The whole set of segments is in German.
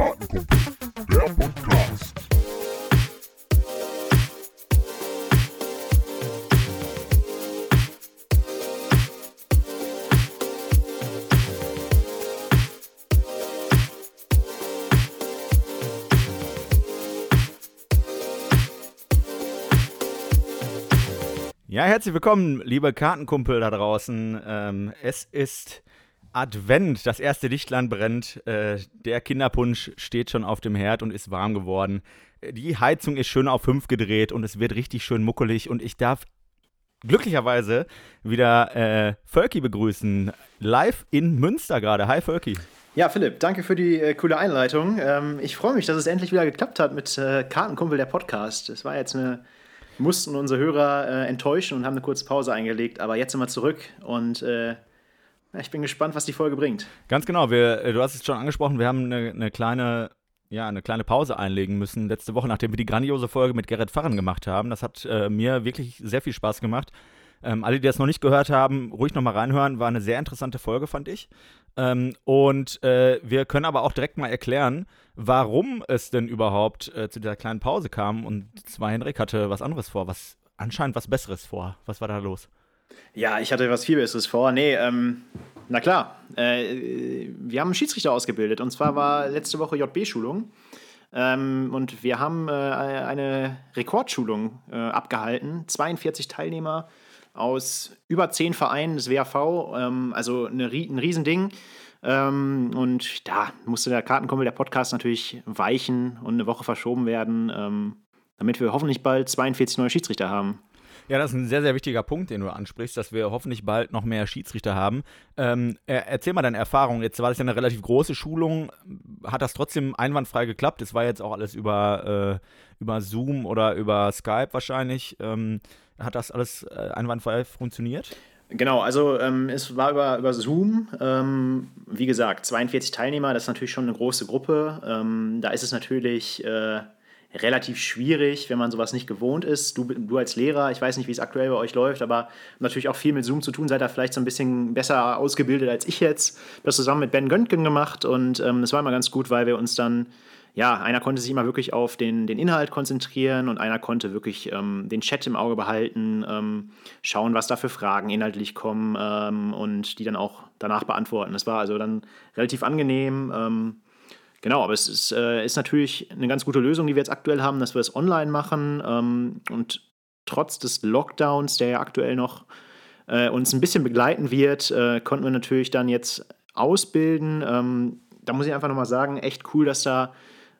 Kartenkumpel, der Podcast. Ja, herzlich willkommen, liebe Kartenkumpel da draußen. Ähm, es ist Advent, das erste Lichtlein brennt, äh, der Kinderpunsch steht schon auf dem Herd und ist warm geworden. Die Heizung ist schön auf 5 gedreht und es wird richtig schön muckelig und ich darf glücklicherweise wieder äh, Völki begrüßen, live in Münster gerade. Hi Völki. Ja, Philipp, danke für die äh, coole Einleitung. Ähm, ich freue mich, dass es endlich wieder geklappt hat mit äh, Kartenkumpel, der Podcast. Es war jetzt eine, mussten unsere Hörer äh, enttäuschen und haben eine kurze Pause eingelegt, aber jetzt sind wir zurück und äh, ich bin gespannt, was die Folge bringt. Ganz genau, wir, äh, du hast es schon angesprochen, wir haben eine, eine kleine ja, eine kleine Pause einlegen müssen letzte Woche, nachdem wir die grandiose Folge mit Gerrit Farren gemacht haben. Das hat äh, mir wirklich sehr viel Spaß gemacht. Ähm, alle, die das noch nicht gehört haben, ruhig nochmal reinhören. War eine sehr interessante Folge, fand ich. Ähm, und äh, wir können aber auch direkt mal erklären, warum es denn überhaupt äh, zu dieser kleinen Pause kam. Und zwar Henrik hatte was anderes vor, was anscheinend was Besseres vor. Was war da los? Ja, ich hatte was viel Besseres vor. Nee, ähm, na klar. Äh, wir haben einen Schiedsrichter ausgebildet und zwar war letzte Woche JB-Schulung. Ähm, und wir haben äh, eine Rekordschulung äh, abgehalten. 42 Teilnehmer aus über 10 Vereinen des WAV, ähm, also eine, ein Riesending. Ähm, und da musste der Kartenkumpel, der Podcast natürlich weichen und eine Woche verschoben werden, ähm, damit wir hoffentlich bald 42 neue Schiedsrichter haben. Ja, das ist ein sehr, sehr wichtiger Punkt, den du ansprichst, dass wir hoffentlich bald noch mehr Schiedsrichter haben. Ähm, erzähl mal deine Erfahrung. Jetzt war das ja eine relativ große Schulung. Hat das trotzdem einwandfrei geklappt? Es war jetzt auch alles über, äh, über Zoom oder über Skype wahrscheinlich. Ähm, hat das alles äh, einwandfrei funktioniert? Genau, also ähm, es war über, über Zoom. Ähm, wie gesagt, 42 Teilnehmer, das ist natürlich schon eine große Gruppe. Ähm, da ist es natürlich. Äh, relativ schwierig, wenn man sowas nicht gewohnt ist. Du, du als Lehrer, ich weiß nicht, wie es aktuell bei euch läuft, aber natürlich auch viel mit Zoom zu tun, seid ihr vielleicht so ein bisschen besser ausgebildet als ich jetzt. Das zusammen mit Ben Göntgen gemacht und ähm, das war immer ganz gut, weil wir uns dann, ja, einer konnte sich immer wirklich auf den, den Inhalt konzentrieren und einer konnte wirklich ähm, den Chat im Auge behalten, ähm, schauen, was da für Fragen inhaltlich kommen ähm, und die dann auch danach beantworten. Das war also dann relativ angenehm. Genau, aber es ist, äh, ist natürlich eine ganz gute Lösung, die wir jetzt aktuell haben, dass wir es online machen ähm, und trotz des Lockdowns, der ja aktuell noch äh, uns ein bisschen begleiten wird, äh, konnten wir natürlich dann jetzt ausbilden. Ähm, da muss ich einfach nochmal sagen, echt cool, dass da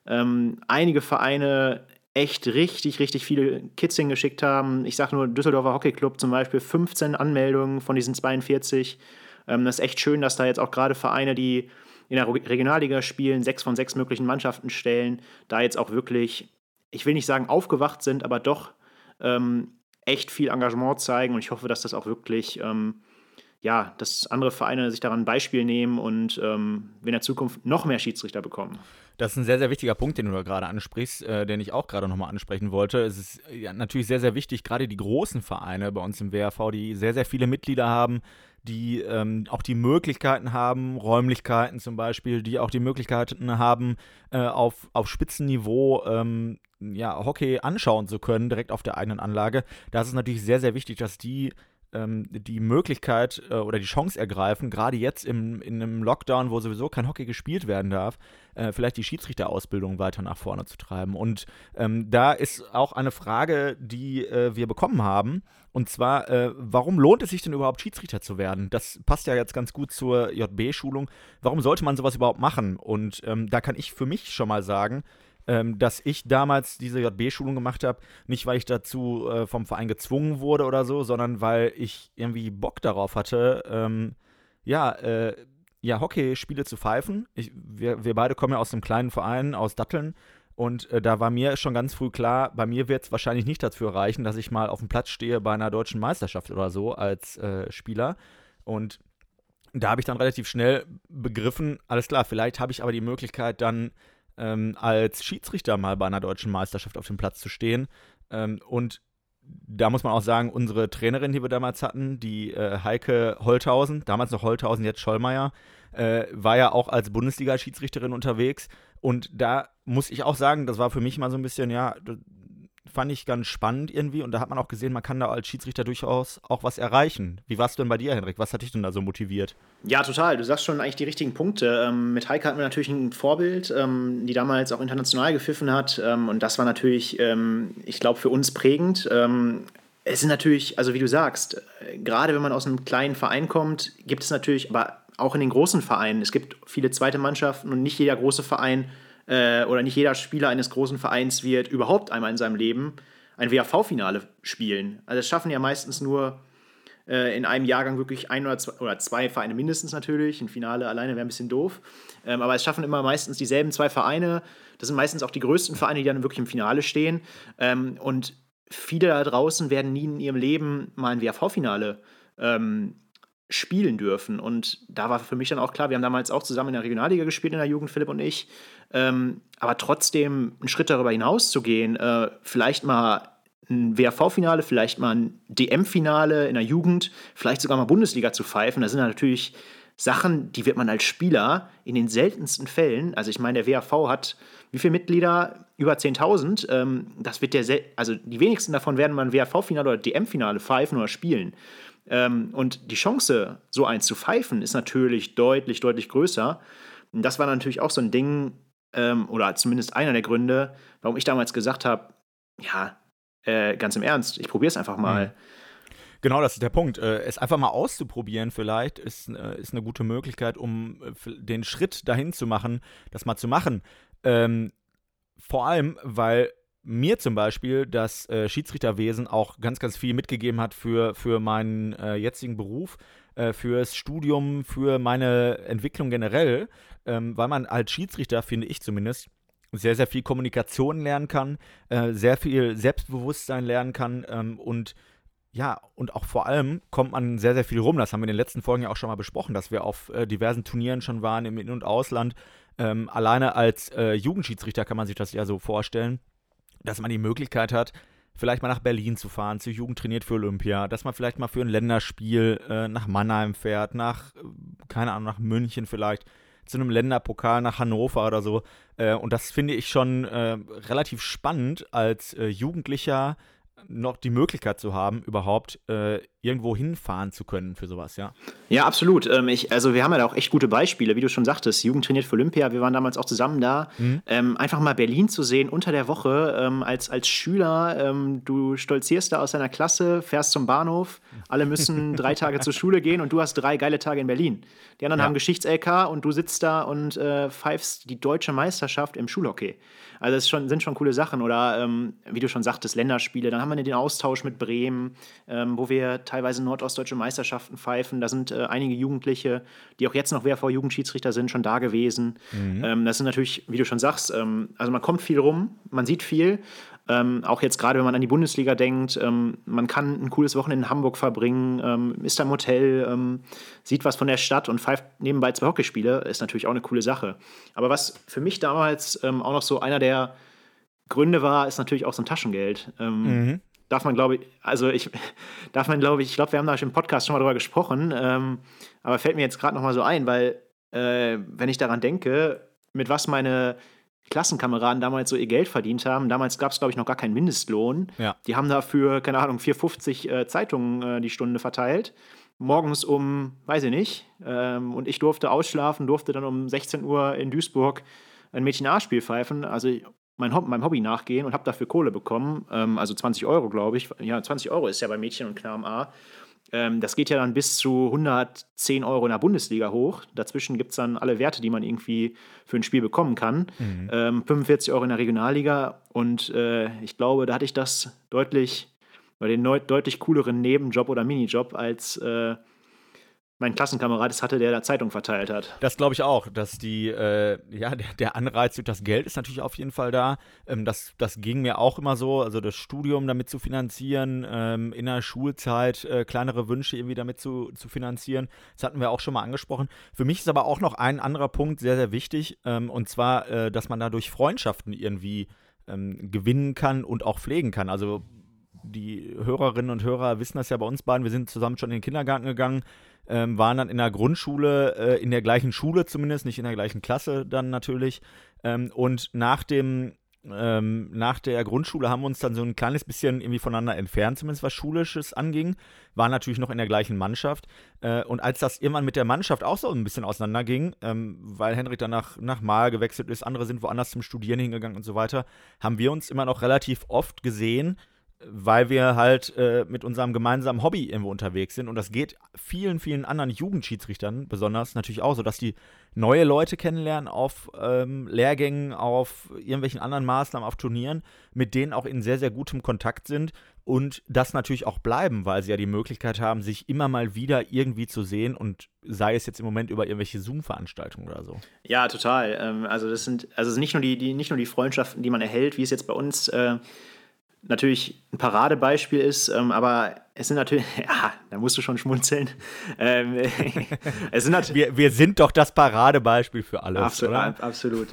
ähm, einige Vereine echt richtig, richtig viele Kids hingeschickt haben. Ich sage nur Düsseldorfer Hockey Club zum Beispiel, 15 Anmeldungen von diesen 42. Ähm, das ist echt schön, dass da jetzt auch gerade Vereine, die in der Regionalliga spielen, sechs von sechs möglichen Mannschaften stellen, da jetzt auch wirklich, ich will nicht sagen aufgewacht sind, aber doch ähm, echt viel Engagement zeigen und ich hoffe, dass das auch wirklich, ähm, ja, dass andere Vereine sich daran ein Beispiel nehmen und ähm, wir in der Zukunft noch mehr Schiedsrichter bekommen. Das ist ein sehr, sehr wichtiger Punkt, den du da gerade ansprichst, äh, den ich auch gerade nochmal ansprechen wollte. Es ist ja, natürlich sehr, sehr wichtig, gerade die großen Vereine bei uns im WRV, die sehr, sehr viele Mitglieder haben, die ähm, auch die Möglichkeiten haben, Räumlichkeiten zum Beispiel, die auch die Möglichkeiten haben, äh, auf, auf Spitzenniveau ähm, ja, Hockey anschauen zu können, direkt auf der eigenen Anlage. Da ist es natürlich sehr, sehr wichtig, dass die ähm, die Möglichkeit äh, oder die Chance ergreifen, gerade jetzt im, in einem Lockdown, wo sowieso kein Hockey gespielt werden darf, äh, vielleicht die Schiedsrichterausbildung weiter nach vorne zu treiben. Und ähm, da ist auch eine Frage, die äh, wir bekommen haben. Und zwar, äh, warum lohnt es sich denn überhaupt, Schiedsrichter zu werden? Das passt ja jetzt ganz gut zur JB-Schulung. Warum sollte man sowas überhaupt machen? Und ähm, da kann ich für mich schon mal sagen, ähm, dass ich damals diese JB-Schulung gemacht habe, nicht weil ich dazu äh, vom Verein gezwungen wurde oder so, sondern weil ich irgendwie Bock darauf hatte, ähm, ja, äh, ja, Hockeyspiele zu pfeifen. Ich, wir, wir beide kommen ja aus einem kleinen Verein, aus Datteln. Und äh, da war mir schon ganz früh klar, bei mir wird es wahrscheinlich nicht dazu reichen, dass ich mal auf dem Platz stehe bei einer deutschen Meisterschaft oder so als äh, Spieler. Und da habe ich dann relativ schnell begriffen, alles klar, vielleicht habe ich aber die Möglichkeit dann ähm, als Schiedsrichter mal bei einer deutschen Meisterschaft auf dem Platz zu stehen. Ähm, und da muss man auch sagen, unsere Trainerin, die wir damals hatten, die äh, Heike Holthausen, damals noch Holthausen, jetzt Schollmeier, äh, war ja auch als Bundesliga-Schiedsrichterin unterwegs. Und da muss ich auch sagen, das war für mich mal so ein bisschen, ja, fand ich ganz spannend irgendwie und da hat man auch gesehen, man kann da als Schiedsrichter durchaus auch was erreichen. Wie warst du denn bei dir, Henrik? Was hat dich denn da so motiviert? Ja, total. Du sagst schon eigentlich die richtigen Punkte. Ähm, mit Heike hatten wir natürlich ein Vorbild, ähm, die damals auch international gepfiffen hat ähm, und das war natürlich, ähm, ich glaube, für uns prägend. Ähm, es sind natürlich, also wie du sagst, äh, gerade wenn man aus einem kleinen Verein kommt, gibt es natürlich, aber auch in den großen Vereinen, es gibt viele zweite Mannschaften und nicht jeder große Verein äh, oder nicht jeder Spieler eines großen Vereins wird überhaupt einmal in seinem Leben ein WAV-Finale spielen. Also das schaffen ja meistens nur äh, in einem Jahrgang wirklich ein oder zwei, oder zwei, Vereine mindestens natürlich. Ein Finale alleine wäre ein bisschen doof. Ähm, aber es schaffen immer meistens dieselben zwei Vereine. Das sind meistens auch die größten Vereine, die dann wirklich im Finale stehen. Ähm, und viele da draußen werden nie in ihrem Leben mal ein WAV-Finale ähm, spielen dürfen. Und da war für mich dann auch klar, wir haben damals auch zusammen in der Regionalliga gespielt in der Jugend, Philipp und ich. Ähm, aber trotzdem einen Schritt darüber hinaus zu gehen, äh, vielleicht mal ein WRV-Finale, vielleicht mal ein DM-Finale in der Jugend, vielleicht sogar mal Bundesliga zu pfeifen, das sind natürlich Sachen, die wird man als Spieler in den seltensten Fällen, also ich meine, der WRV hat wie viele Mitglieder? Über 10.000. Ähm, das wird der, also die wenigsten davon werden mal ein WRV-Finale oder DM-Finale pfeifen oder spielen. Ähm, und die Chance, so eins zu pfeifen, ist natürlich deutlich, deutlich größer. Und das war natürlich auch so ein Ding, ähm, oder zumindest einer der Gründe, warum ich damals gesagt habe, ja, äh, ganz im Ernst, ich probiere es einfach mal. Mhm. Genau, das ist der Punkt. Äh, es einfach mal auszuprobieren, vielleicht, ist, äh, ist eine gute Möglichkeit, um den Schritt dahin zu machen, das mal zu machen. Ähm, vor allem, weil mir zum Beispiel das äh, Schiedsrichterwesen auch ganz, ganz viel mitgegeben hat für, für meinen äh, jetzigen Beruf, äh, fürs Studium, für meine Entwicklung generell, ähm, weil man als Schiedsrichter, finde ich zumindest, sehr, sehr viel Kommunikation lernen kann, äh, sehr viel Selbstbewusstsein lernen kann ähm, und ja, und auch vor allem kommt man sehr, sehr viel rum. Das haben wir in den letzten Folgen ja auch schon mal besprochen, dass wir auf äh, diversen Turnieren schon waren im In- und Ausland. Ähm, alleine als äh, Jugendschiedsrichter kann man sich das ja so vorstellen dass man die Möglichkeit hat, vielleicht mal nach Berlin zu fahren, zur Jugend trainiert für Olympia, dass man vielleicht mal für ein Länderspiel äh, nach Mannheim fährt, nach, äh, keine Ahnung, nach München vielleicht, zu einem Länderpokal nach Hannover oder so. Äh, und das finde ich schon äh, relativ spannend als äh, Jugendlicher noch die Möglichkeit zu haben, überhaupt äh, irgendwo hinfahren zu können für sowas, ja. Ja, absolut. Ähm, ich, also wir haben ja da auch echt gute Beispiele, wie du schon sagtest, Jugend trainiert für Olympia, wir waren damals auch zusammen da. Mhm. Ähm, einfach mal Berlin zu sehen unter der Woche ähm, als, als Schüler, ähm, du stolzierst da aus deiner Klasse, fährst zum Bahnhof, alle müssen drei Tage zur Schule gehen und du hast drei geile Tage in Berlin. Die anderen ja. haben Geschichts-LK und du sitzt da und äh, pfeifst die deutsche Meisterschaft im Schulhockey. Also das schon, sind schon coole Sachen. Oder ähm, wie du schon sagtest, Länderspiele. Dann haben wir den Austausch mit Bremen, ähm, wo wir teilweise nordostdeutsche Meisterschaften pfeifen. Da sind äh, einige Jugendliche, die auch jetzt noch WRV-Jugendschiedsrichter sind, schon da gewesen. Mhm. Ähm, das sind natürlich, wie du schon sagst, ähm, also man kommt viel rum, man sieht viel. Ähm, auch jetzt gerade, wenn man an die Bundesliga denkt, ähm, man kann ein cooles Wochenende in Hamburg verbringen, ähm, ist da im Hotel, ähm, sieht was von der Stadt und pfeift nebenbei zwei Hockeyspiele, ist natürlich auch eine coole Sache. Aber was für mich damals ähm, auch noch so einer der Gründe war, ist natürlich auch so ein Taschengeld. Ähm, mhm. Darf man, glaube ich, also ich, darf man, glaube ich, ich glaube, wir haben da schon im Podcast schon mal drüber gesprochen, aber fällt mir jetzt gerade noch mal so ein, weil, äh, wenn ich daran denke, mit was meine Klassenkameraden damals so ihr Geld verdient haben. Damals gab es, glaube ich, noch gar keinen Mindestlohn. Ja. Die haben dafür, keine Ahnung, 4,50 äh, Zeitungen äh, die Stunde verteilt. Morgens um, weiß ich nicht. Ähm, und ich durfte ausschlafen, durfte dann um 16 Uhr in Duisburg ein Mädchen-A-Spiel pfeifen. Also mein Hob meinem Hobby nachgehen und habe dafür Kohle bekommen. Ähm, also 20 Euro, glaube ich. Ja, 20 Euro ist ja bei Mädchen und Knaben A. Ähm, das geht ja dann bis zu 110 Euro in der Bundesliga hoch. Dazwischen gibt es dann alle Werte, die man irgendwie für ein Spiel bekommen kann. Mhm. Ähm, 45 Euro in der Regionalliga. Und äh, ich glaube, da hatte ich das deutlich, oder den deutlich cooleren Nebenjob oder Minijob als äh, mein Klassenkamerad es hatte, der da Zeitung verteilt hat. Das glaube ich auch, dass die, äh, ja, der, der, Anreiz durch das Geld ist natürlich auf jeden Fall da. Ähm, das, das ging mir auch immer so, also das Studium damit zu finanzieren, ähm, in der Schulzeit äh, kleinere Wünsche irgendwie damit zu, zu finanzieren. Das hatten wir auch schon mal angesprochen. Für mich ist aber auch noch ein anderer Punkt sehr, sehr wichtig, ähm, und zwar, äh, dass man dadurch Freundschaften irgendwie ähm, gewinnen kann und auch pflegen kann. Also die Hörerinnen und Hörer wissen das ja bei uns beiden. Wir sind zusammen schon in den Kindergarten gegangen, ähm, waren dann in der Grundschule, äh, in der gleichen Schule zumindest, nicht in der gleichen Klasse dann natürlich. Ähm, und nach dem ähm, nach der Grundschule haben wir uns dann so ein kleines bisschen irgendwie voneinander entfernt, zumindest was Schulisches anging. Waren natürlich noch in der gleichen Mannschaft. Äh, und als das irgendwann mit der Mannschaft auch so ein bisschen auseinanderging, ähm, weil Henrik dann nach, nach Mal gewechselt ist, andere sind woanders zum Studieren hingegangen und so weiter, haben wir uns immer noch relativ oft gesehen weil wir halt äh, mit unserem gemeinsamen Hobby irgendwo unterwegs sind. Und das geht vielen, vielen anderen Jugendschiedsrichtern besonders natürlich auch so, dass die neue Leute kennenlernen auf ähm, Lehrgängen, auf irgendwelchen anderen Maßnahmen, auf Turnieren, mit denen auch in sehr, sehr gutem Kontakt sind und das natürlich auch bleiben, weil sie ja die Möglichkeit haben, sich immer mal wieder irgendwie zu sehen und sei es jetzt im Moment über irgendwelche Zoom-Veranstaltungen oder so. Ja, total. Ähm, also das sind also nicht nur die, die, nicht nur die Freundschaften, die man erhält, wie es jetzt bei uns äh, natürlich ein Paradebeispiel ist, ähm, aber es sind natürlich, ja, da musst du schon schmunzeln. Ähm, es sind wir, wir sind doch das Paradebeispiel für alles. Absolut. Oder? absolut.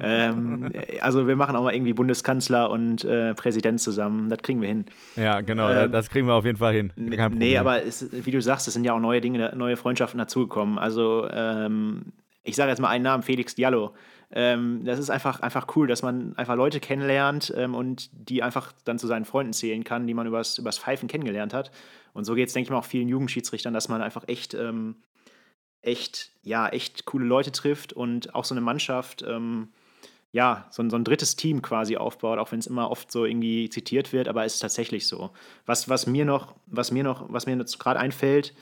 ähm, also wir machen auch mal irgendwie Bundeskanzler und äh, Präsident zusammen, das kriegen wir hin. Ja, genau, ähm, das kriegen wir auf jeden Fall hin. nee, aber es, wie du sagst, es sind ja auch neue Dinge, neue Freundschaften dazugekommen. Also ähm, ich sage jetzt mal einen Namen, Felix Diallo. Ähm, das ist einfach, einfach cool, dass man einfach Leute kennenlernt ähm, und die einfach dann zu seinen Freunden zählen kann, die man übers, übers Pfeifen kennengelernt hat. Und so geht es, denke ich mal, auch vielen Jugendschiedsrichtern, dass man einfach echt, ähm, echt, ja, echt coole Leute trifft und auch so eine Mannschaft, ähm, ja, so ein, so ein drittes Team quasi aufbaut, auch wenn es immer oft so irgendwie zitiert wird, aber es ist tatsächlich so. Was, was mir noch, was mir noch, was mir gerade einfällt,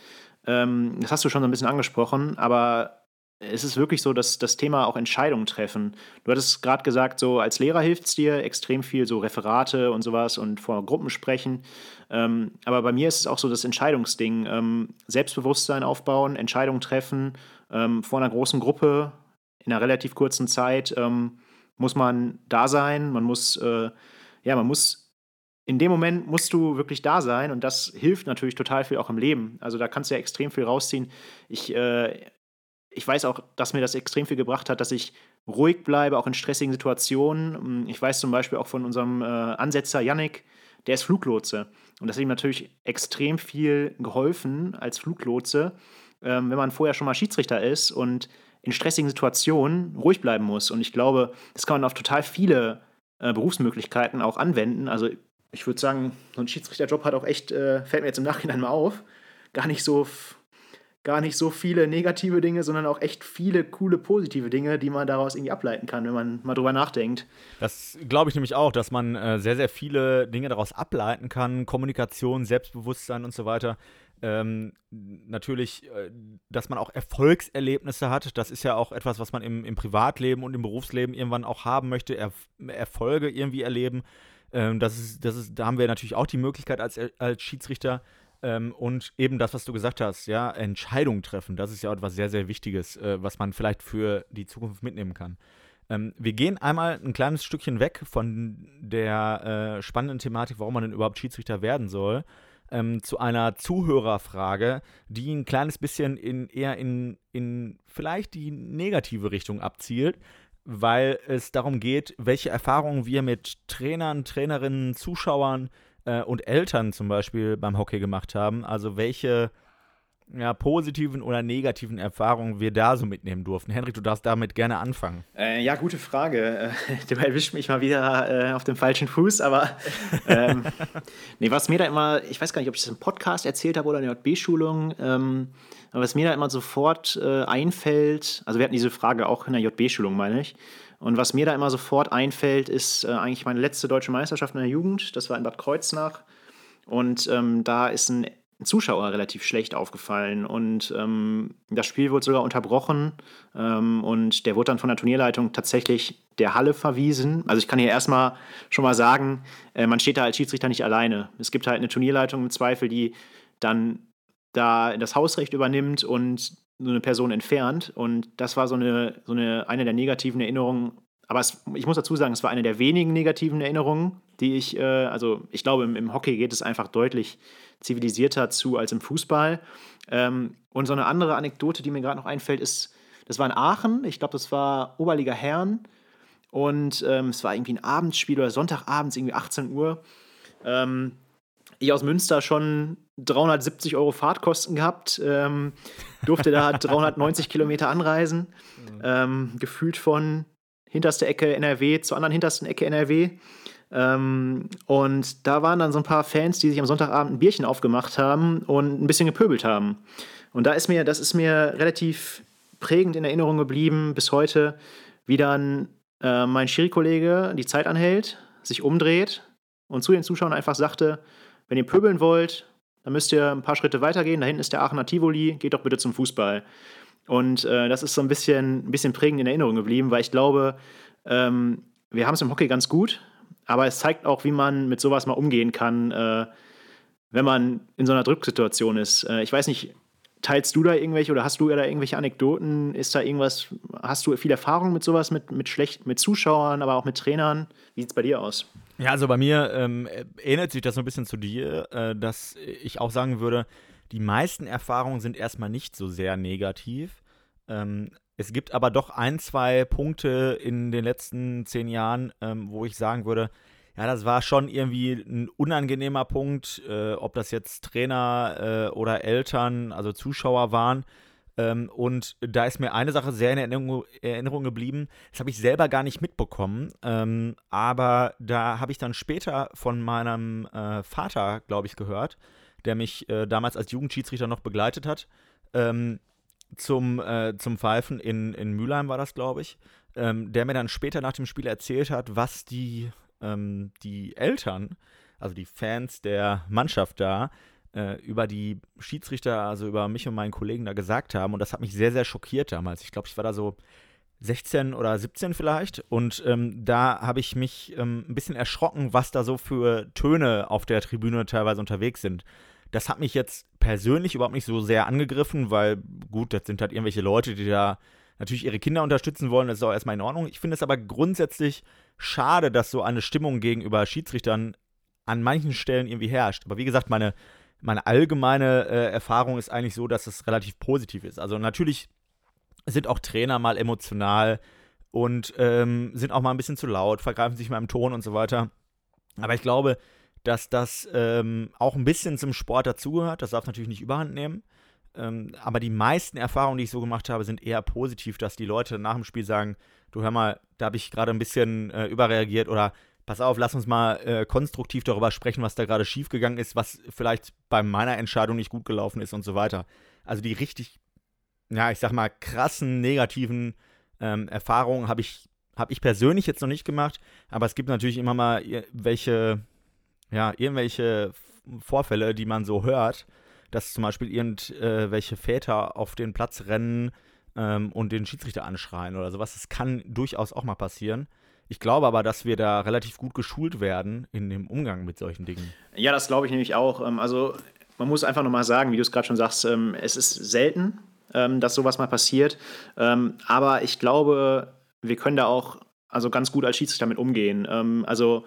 ähm, das hast du schon so ein bisschen angesprochen, aber es ist wirklich so, dass das Thema auch Entscheidungen treffen. Du hattest gerade gesagt, so als Lehrer hilft es dir extrem viel, so Referate und sowas und vor Gruppen sprechen. Ähm, aber bei mir ist es auch so das Entscheidungsding. Ähm, Selbstbewusstsein aufbauen, Entscheidungen treffen, ähm, vor einer großen Gruppe in einer relativ kurzen Zeit ähm, muss man da sein. Man muss, äh, ja, man muss in dem Moment musst du wirklich da sein und das hilft natürlich total viel auch im Leben. Also da kannst du ja extrem viel rausziehen. Ich äh, ich weiß auch, dass mir das extrem viel gebracht hat, dass ich ruhig bleibe, auch in stressigen Situationen. Hm, ich weiß zum Beispiel auch von unserem äh, Ansetzer Yannick, der ist Fluglotse. Und das hat ihm natürlich extrem viel geholfen als Fluglotse, ähm, wenn man vorher schon mal Schiedsrichter ist und in stressigen Situationen ruhig bleiben muss. Und ich glaube, das kann man auf total viele äh, Berufsmöglichkeiten auch anwenden. Also ich würde sagen, so ein Schiedsrichterjob hat auch echt, äh, fällt mir jetzt im Nachhinein mal auf, gar nicht so gar nicht so viele negative Dinge, sondern auch echt viele coole positive Dinge, die man daraus irgendwie ableiten kann, wenn man mal drüber nachdenkt. Das glaube ich nämlich auch, dass man äh, sehr, sehr viele Dinge daraus ableiten kann. Kommunikation, Selbstbewusstsein und so weiter. Ähm, natürlich, äh, dass man auch Erfolgserlebnisse hat. Das ist ja auch etwas, was man im, im Privatleben und im Berufsleben irgendwann auch haben möchte. Er Erfolge irgendwie erleben. Ähm, das ist, das ist, da haben wir natürlich auch die Möglichkeit als, als Schiedsrichter, ähm, und eben das, was du gesagt hast, ja, Entscheidungen treffen, das ist ja etwas sehr, sehr Wichtiges, äh, was man vielleicht für die Zukunft mitnehmen kann. Ähm, wir gehen einmal ein kleines Stückchen weg von der äh, spannenden Thematik, warum man denn überhaupt Schiedsrichter werden soll, ähm, zu einer Zuhörerfrage, die ein kleines bisschen in, eher in, in vielleicht die negative Richtung abzielt, weil es darum geht, welche Erfahrungen wir mit Trainern, Trainerinnen, Zuschauern, äh, und Eltern zum Beispiel beim Hockey gemacht haben. Also welche ja, positiven oder negativen Erfahrungen wir da so mitnehmen durften. Henrik, du darfst damit gerne anfangen. Äh, ja, gute Frage. Äh, du erwischt mich mal wieder äh, auf dem falschen Fuß, aber ähm, nee, was mir da immer, ich weiß gar nicht, ob ich das im Podcast erzählt habe oder in der JB-Schulung, ähm, aber was mir da immer sofort äh, einfällt, also wir hatten diese Frage auch in der JB-Schulung, meine ich, und was mir da immer sofort einfällt, ist äh, eigentlich meine letzte deutsche Meisterschaft in der Jugend. Das war in Bad Kreuznach. Und ähm, da ist ein Zuschauer relativ schlecht aufgefallen. Und ähm, das Spiel wurde sogar unterbrochen. Ähm, und der wurde dann von der Turnierleitung tatsächlich der Halle verwiesen. Also ich kann hier erstmal schon mal sagen, äh, man steht da als Schiedsrichter nicht alleine. Es gibt halt eine Turnierleitung im Zweifel, die dann da das Hausrecht übernimmt und so eine Person entfernt. Und das war so eine, so eine, eine der negativen Erinnerungen. Aber es, ich muss dazu sagen, es war eine der wenigen negativen Erinnerungen, die ich, äh, also ich glaube, im, im, Hockey geht es einfach deutlich zivilisierter zu als im Fußball. Ähm, und so eine andere Anekdote, die mir gerade noch einfällt, ist, das war in Aachen, ich glaube, das war Oberliga Herren. Und ähm, es war irgendwie ein Abendspiel oder Sonntagabends, irgendwie 18 Uhr. Ähm, ich aus Münster schon 370 Euro Fahrtkosten gehabt, ähm, durfte da 390 Kilometer anreisen, ähm, gefühlt von hinterster Ecke NRW zur anderen hintersten Ecke NRW. Ähm, und da waren dann so ein paar Fans, die sich am Sonntagabend ein Bierchen aufgemacht haben und ein bisschen gepöbelt haben. Und da ist mir, das ist mir relativ prägend in Erinnerung geblieben bis heute, wie dann äh, mein Schiri-Kollege die Zeit anhält, sich umdreht und zu den Zuschauern einfach sagte, wenn ihr pöbeln wollt, dann müsst ihr ein paar Schritte weitergehen. Da hinten ist der Aachener Tivoli, geht doch bitte zum Fußball. Und äh, das ist so ein bisschen, ein bisschen prägend in Erinnerung geblieben, weil ich glaube, ähm, wir haben es im Hockey ganz gut, aber es zeigt auch, wie man mit sowas mal umgehen kann, äh, wenn man in so einer Drucksituation ist. Äh, ich weiß nicht, teilst du da irgendwelche oder hast du da irgendwelche Anekdoten? Ist da irgendwas, hast du viel Erfahrung mit sowas, mit, mit schlecht, mit Zuschauern, aber auch mit Trainern? Wie sieht es bei dir aus? Ja, also bei mir ähm, ähnelt sich das so ein bisschen zu dir, äh, dass ich auch sagen würde, die meisten Erfahrungen sind erstmal nicht so sehr negativ. Ähm, es gibt aber doch ein, zwei Punkte in den letzten zehn Jahren, ähm, wo ich sagen würde, ja, das war schon irgendwie ein unangenehmer Punkt, äh, ob das jetzt Trainer äh, oder Eltern, also Zuschauer waren. Ähm, und da ist mir eine Sache sehr in Erinnerung, Erinnerung geblieben. Das habe ich selber gar nicht mitbekommen. Ähm, aber da habe ich dann später von meinem äh, Vater, glaube ich, gehört, der mich äh, damals als Jugendschiedsrichter noch begleitet hat. Ähm, zum, äh, zum Pfeifen in, in Mülheim war das, glaube ich, ähm, der mir dann später nach dem Spiel erzählt hat, was die, ähm, die Eltern, also die Fans der Mannschaft da, äh, über die Schiedsrichter, also über mich und meinen Kollegen da gesagt haben. Und das hat mich sehr, sehr schockiert damals. Ich glaube, ich war da so 16 oder 17 vielleicht. Und ähm, da habe ich mich ähm, ein bisschen erschrocken, was da so für Töne auf der Tribüne teilweise unterwegs sind. Das hat mich jetzt persönlich überhaupt nicht so sehr angegriffen, weil gut, das sind halt irgendwelche Leute, die da natürlich ihre Kinder unterstützen wollen, das ist auch erstmal in Ordnung. Ich finde es aber grundsätzlich schade, dass so eine Stimmung gegenüber Schiedsrichtern an manchen Stellen irgendwie herrscht. Aber wie gesagt, meine, meine allgemeine äh, Erfahrung ist eigentlich so, dass es relativ positiv ist. Also natürlich sind auch Trainer mal emotional und ähm, sind auch mal ein bisschen zu laut, vergreifen sich mal im Ton und so weiter. Aber ich glaube, dass das ähm, auch ein bisschen zum Sport dazugehört. Das darf natürlich nicht überhand nehmen. Ähm, aber die meisten Erfahrungen, die ich so gemacht habe, sind eher positiv, dass die Leute nach dem Spiel sagen, du hör mal, da habe ich gerade ein bisschen äh, überreagiert oder pass auf, lass uns mal äh, konstruktiv darüber sprechen, was da gerade schiefgegangen ist, was vielleicht bei meiner Entscheidung nicht gut gelaufen ist und so weiter. Also die richtig, ja, ich sag mal, krassen negativen ähm, Erfahrungen habe ich, hab ich persönlich jetzt noch nicht gemacht, aber es gibt natürlich immer mal welche ja, irgendwelche Vorfälle, die man so hört, dass zum Beispiel irgendwelche Väter auf den Platz rennen ähm, und den Schiedsrichter anschreien oder sowas. Das kann durchaus auch mal passieren. Ich glaube aber, dass wir da relativ gut geschult werden in dem Umgang mit solchen Dingen. Ja, das glaube ich nämlich auch. Ähm, also man muss einfach nochmal sagen, wie du es gerade schon sagst, ähm, es ist selten, ähm, dass sowas mal passiert. Aber ich glaube, wir können da auch also ganz gut als Schiedsrichter damit umgehen. Also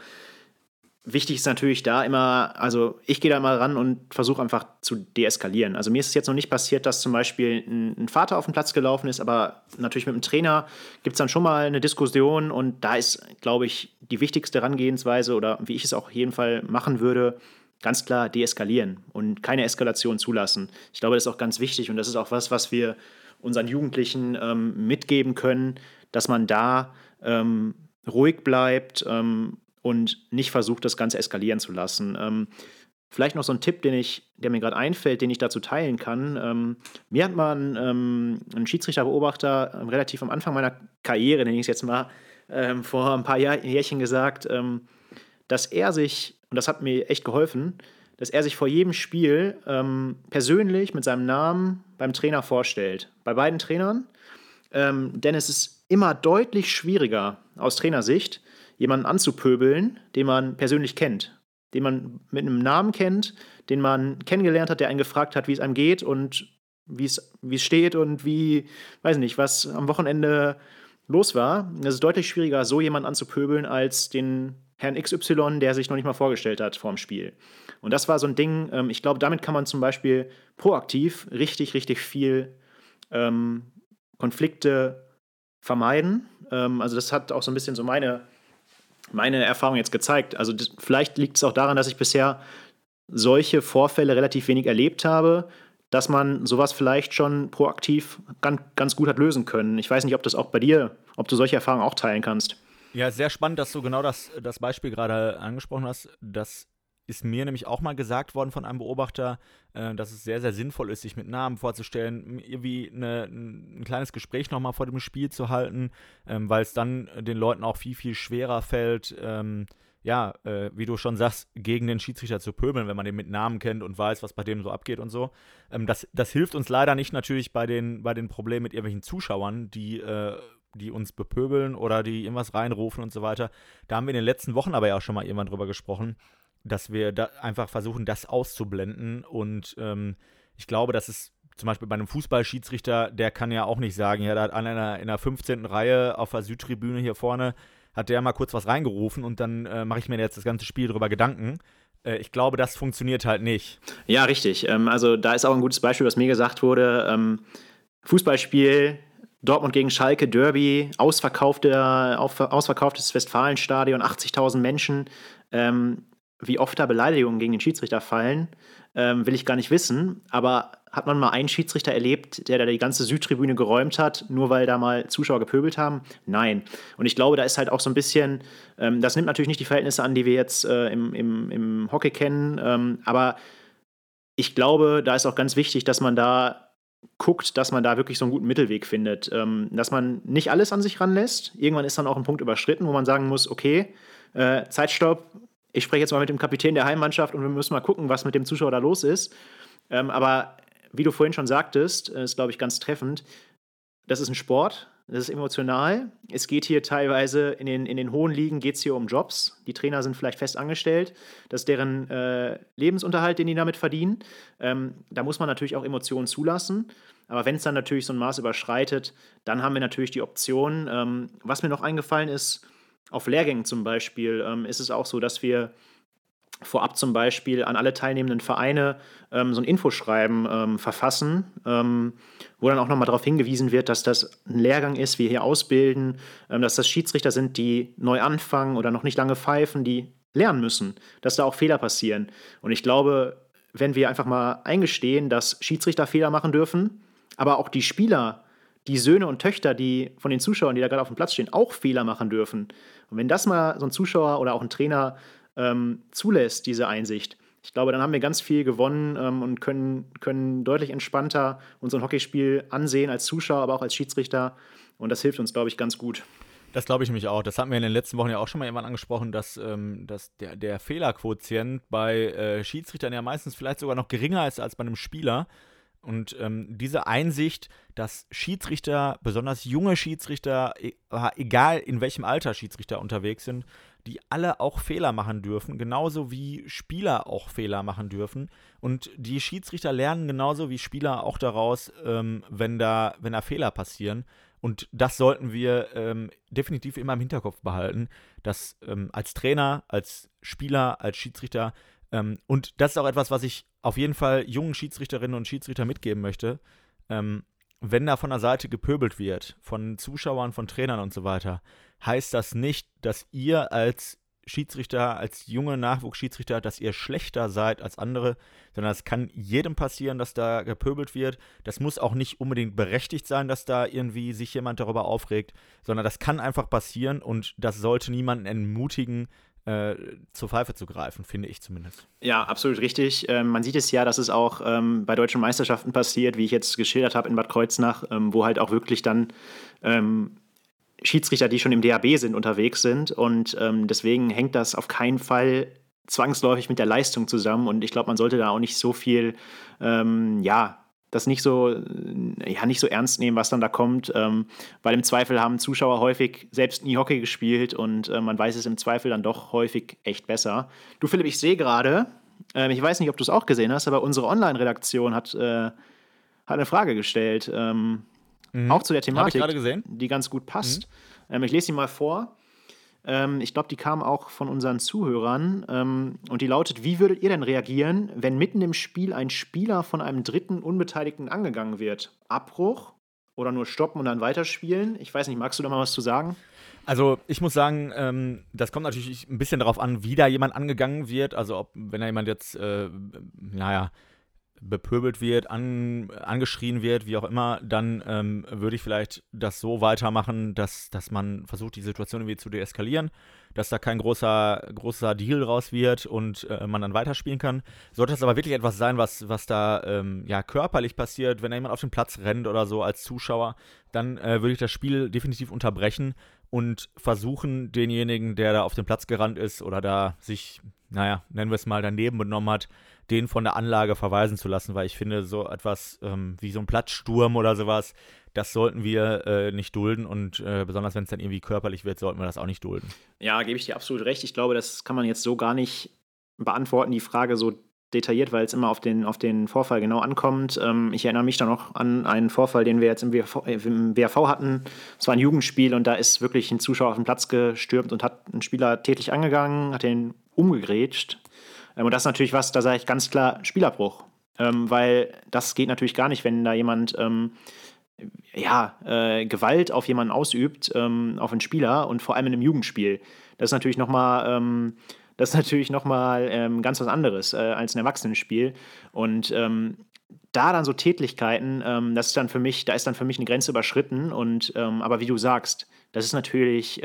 wichtig ist natürlich da immer, also ich gehe da mal ran und versuche einfach zu deeskalieren. Also mir ist es jetzt noch nicht passiert, dass zum Beispiel ein, ein Vater auf den Platz gelaufen ist, aber natürlich mit dem Trainer gibt es dann schon mal eine Diskussion und da ist, glaube ich, die wichtigste Herangehensweise oder wie ich es auch auf jeden Fall machen würde, ganz klar deeskalieren und keine Eskalation zulassen. Ich glaube, das ist auch ganz wichtig und das ist auch was, was wir unseren Jugendlichen ähm, mitgeben können, dass man da ähm, ruhig bleibt ähm, und nicht versucht, das Ganze eskalieren zu lassen. Ähm, vielleicht noch so ein Tipp, den ich, der mir gerade einfällt, den ich dazu teilen kann. Ähm, mir hat mal ein, ähm, ein Schiedsrichterbeobachter ähm, relativ am Anfang meiner Karriere, nenne ich es jetzt mal, ähm, vor ein paar Jahr, Jährchen gesagt, ähm, dass er sich, und das hat mir echt geholfen, dass er sich vor jedem Spiel persönlich mit seinem Namen beim Trainer vorstellt. Bei beiden Trainern. denn es ist immer deutlich schwieriger aus Trainersicht, jemanden anzupöbeln, den man persönlich kennt, den man mit einem Namen kennt, den man kennengelernt hat, der einen gefragt hat, wie es einem geht und wie es, steht und wie, weiß nicht, was am Wochenende los war. Es ist deutlich schwieriger, so jemanden anzupöbeln, als den Herrn XY, der sich noch nicht mal vorgestellt hat vor dem Spiel. Und das war so ein Ding, ähm, ich glaube, damit kann man zum Beispiel proaktiv richtig, richtig viel ähm, Konflikte vermeiden. Ähm, also das hat auch so ein bisschen so meine meine Erfahrung jetzt gezeigt. Also vielleicht liegt es auch daran, dass ich bisher solche Vorfälle relativ wenig erlebt habe, dass man sowas vielleicht schon proaktiv ganz, ganz gut hat lösen können. Ich weiß nicht, ob das auch bei dir, ob du solche Erfahrungen auch teilen kannst. Ja, sehr spannend, dass du genau das, das Beispiel gerade angesprochen hast. Das ist mir nämlich auch mal gesagt worden von einem Beobachter, äh, dass es sehr, sehr sinnvoll ist, sich mit Namen vorzustellen, irgendwie eine, ein kleines Gespräch nochmal vor dem Spiel zu halten, ähm, weil es dann den Leuten auch viel, viel schwerer fällt, ähm, ja, äh, wie du schon sagst, gegen den Schiedsrichter zu pöbeln, wenn man den mit Namen kennt und weiß, was bei dem so abgeht und so. Ähm, das, das hilft uns leider nicht natürlich bei den, bei den Problemen mit irgendwelchen Zuschauern, die, äh, die uns bepöbeln oder die irgendwas reinrufen und so weiter. Da haben wir in den letzten Wochen aber ja auch schon mal irgendwann drüber gesprochen, dass wir da einfach versuchen, das auszublenden. Und ähm, ich glaube, dass es zum Beispiel bei einem Fußballschiedsrichter, der kann ja auch nicht sagen, ja, da hat einer in der 15. Reihe auf der Südtribüne hier vorne hat der mal kurz was reingerufen und dann äh, mache ich mir jetzt das ganze Spiel darüber Gedanken. Äh, ich glaube, das funktioniert halt nicht. Ja, richtig. Ähm, also da ist auch ein gutes Beispiel, was mir gesagt wurde. Ähm, Fußballspiel, Dortmund gegen Schalke, Derby, ausverkaufte, ausverkauftes Westfalenstadion, 80.000 Menschen. Ähm, wie oft da Beleidigungen gegen den Schiedsrichter fallen, ähm, will ich gar nicht wissen. Aber hat man mal einen Schiedsrichter erlebt, der da die ganze Südtribüne geräumt hat, nur weil da mal Zuschauer gepöbelt haben? Nein. Und ich glaube, da ist halt auch so ein bisschen, ähm, das nimmt natürlich nicht die Verhältnisse an, die wir jetzt äh, im, im, im Hockey kennen, ähm, aber ich glaube, da ist auch ganz wichtig, dass man da guckt, dass man da wirklich so einen guten Mittelweg findet. Ähm, dass man nicht alles an sich ranlässt. Irgendwann ist dann auch ein Punkt überschritten, wo man sagen muss, okay, äh, Zeitstopp, ich spreche jetzt mal mit dem Kapitän der Heimmannschaft und wir müssen mal gucken, was mit dem Zuschauer da los ist. Ähm, aber wie du vorhin schon sagtest, äh, ist, glaube ich, ganz treffend. Das ist ein Sport, das ist emotional. Es geht hier teilweise in den, in den hohen Ligen geht es hier um Jobs. Die Trainer sind vielleicht fest angestellt. Das ist deren äh, Lebensunterhalt, den die damit verdienen. Ähm, da muss man natürlich auch Emotionen zulassen. Aber wenn es dann natürlich so ein Maß überschreitet, dann haben wir natürlich die Option. Ähm, was mir noch eingefallen ist, auf Lehrgängen zum Beispiel, ähm, ist es auch so, dass wir vorab zum Beispiel an alle teilnehmenden Vereine ähm, so ein Infoschreiben ähm, verfassen, ähm, wo dann auch nochmal darauf hingewiesen wird, dass das ein Lehrgang ist, wir hier ausbilden, ähm, dass das Schiedsrichter sind, die neu anfangen oder noch nicht lange pfeifen, die lernen müssen, dass da auch Fehler passieren. Und ich glaube, wenn wir einfach mal eingestehen, dass Schiedsrichter Fehler machen dürfen, aber auch die Spieler, die Söhne und Töchter, die von den Zuschauern, die da gerade auf dem Platz stehen, auch Fehler machen dürfen. Und wenn das mal so ein Zuschauer oder auch ein Trainer ähm, zulässt, diese Einsicht, ich glaube, dann haben wir ganz viel gewonnen ähm, und können, können deutlich entspannter unser Hockeyspiel ansehen als Zuschauer, aber auch als Schiedsrichter. Und das hilft uns, glaube ich, ganz gut. Das glaube ich nämlich auch. Das hatten wir in den letzten Wochen ja auch schon mal jemand angesprochen, dass, ähm, dass der, der Fehlerquotient bei äh, Schiedsrichtern ja meistens vielleicht sogar noch geringer ist als bei einem Spieler. Und ähm, diese Einsicht, dass Schiedsrichter, besonders junge Schiedsrichter, e egal in welchem Alter Schiedsrichter unterwegs sind, die alle auch Fehler machen dürfen, genauso wie Spieler auch Fehler machen dürfen. Und die Schiedsrichter lernen genauso wie Spieler auch daraus, ähm, wenn, da, wenn da Fehler passieren. Und das sollten wir ähm, definitiv immer im Hinterkopf behalten, dass ähm, als Trainer, als Spieler, als Schiedsrichter, ähm, und das ist auch etwas, was ich auf jeden Fall jungen Schiedsrichterinnen und Schiedsrichter mitgeben möchte, ähm, wenn da von der Seite gepöbelt wird, von Zuschauern, von Trainern und so weiter, heißt das nicht, dass ihr als Schiedsrichter, als junge Nachwuchsschiedsrichter, dass ihr schlechter seid als andere, sondern es kann jedem passieren, dass da gepöbelt wird. Das muss auch nicht unbedingt berechtigt sein, dass da irgendwie sich jemand darüber aufregt, sondern das kann einfach passieren und das sollte niemanden entmutigen, äh, zur Pfeife zu greifen, finde ich zumindest. Ja, absolut richtig. Ähm, man sieht es ja, dass es auch ähm, bei deutschen Meisterschaften passiert, wie ich jetzt geschildert habe in Bad Kreuznach, ähm, wo halt auch wirklich dann ähm, Schiedsrichter, die schon im DAB sind, unterwegs sind. Und ähm, deswegen hängt das auf keinen Fall zwangsläufig mit der Leistung zusammen. Und ich glaube, man sollte da auch nicht so viel, ähm, ja, das nicht so, ja, nicht so ernst nehmen, was dann da kommt, ähm, weil im Zweifel haben Zuschauer häufig selbst nie Hockey gespielt und äh, man weiß es im Zweifel dann doch häufig echt besser. Du Philipp, ich sehe gerade, äh, ich weiß nicht, ob du es auch gesehen hast, aber unsere Online-Redaktion hat, äh, hat eine Frage gestellt. Ähm, Mhm. Auch zu der Thematik, die ganz gut passt. Mhm. Ähm, ich lese sie mal vor. Ähm, ich glaube, die kam auch von unseren Zuhörern. Ähm, und die lautet: Wie würdet ihr denn reagieren, wenn mitten im Spiel ein Spieler von einem dritten Unbeteiligten angegangen wird? Abbruch oder nur stoppen und dann weiterspielen? Ich weiß nicht, magst du da mal was zu sagen? Also ich muss sagen, ähm, das kommt natürlich ein bisschen darauf an, wie da jemand angegangen wird. Also ob, wenn da jemand jetzt, äh, naja, bepöbelt wird, an, angeschrien wird, wie auch immer, dann ähm, würde ich vielleicht das so weitermachen, dass, dass man versucht, die Situation irgendwie zu deeskalieren, dass da kein großer, großer Deal raus wird und äh, man dann weiterspielen kann. Sollte es aber wirklich etwas sein, was, was da ähm, ja, körperlich passiert, wenn da jemand auf den Platz rennt oder so als Zuschauer, dann äh, würde ich das Spiel definitiv unterbrechen und versuchen, denjenigen, der da auf den Platz gerannt ist oder da sich, naja, nennen wir es mal, daneben benommen hat, den von der Anlage verweisen zu lassen, weil ich finde, so etwas ähm, wie so ein Platzsturm oder sowas, das sollten wir äh, nicht dulden und äh, besonders wenn es dann irgendwie körperlich wird, sollten wir das auch nicht dulden. Ja, gebe ich dir absolut recht. Ich glaube, das kann man jetzt so gar nicht beantworten, die Frage so detailliert, weil es immer auf den, auf den Vorfall genau ankommt. Ähm, ich erinnere mich da noch an einen Vorfall, den wir jetzt im WRV, äh, hatten. Es war ein Jugendspiel und da ist wirklich ein Zuschauer auf den Platz gestürmt und hat einen Spieler tätlich angegangen, hat den umgegrätscht. Ähm, und das ist natürlich was, da sage ich ganz klar Spielabbruch. Ähm, weil das geht natürlich gar nicht, wenn da jemand ähm, ja, äh, Gewalt auf jemanden ausübt, ähm, auf einen Spieler und vor allem in einem Jugendspiel. Das ist natürlich nochmal ähm, das ähm, ganz was anderes äh, als ein Erwachsenenspiel. Und ähm, da dann so Tätlichkeiten, ähm, das ist dann für mich, da ist dann für mich eine Grenze überschritten. Und aber wie du sagst, das ist natürlich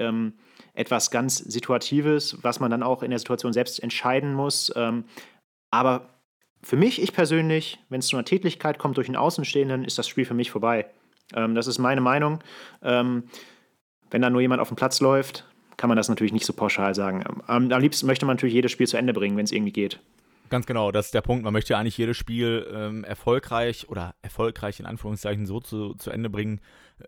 etwas ganz Situatives, was man dann auch in der Situation selbst entscheiden muss. Ähm, aber für mich, ich persönlich, wenn es zu einer Tätlichkeit kommt durch einen Außenstehenden, ist das Spiel für mich vorbei. das ist meine Meinung. wenn da nur jemand auf dem Platz läuft, kann man das natürlich nicht so pauschal sagen. Am, am liebsten möchte man natürlich jedes Spiel zu Ende bringen, wenn es irgendwie geht. Ganz genau, das ist der Punkt. Man möchte ja eigentlich jedes Spiel ähm, erfolgreich oder erfolgreich in Anführungszeichen so zu, zu Ende bringen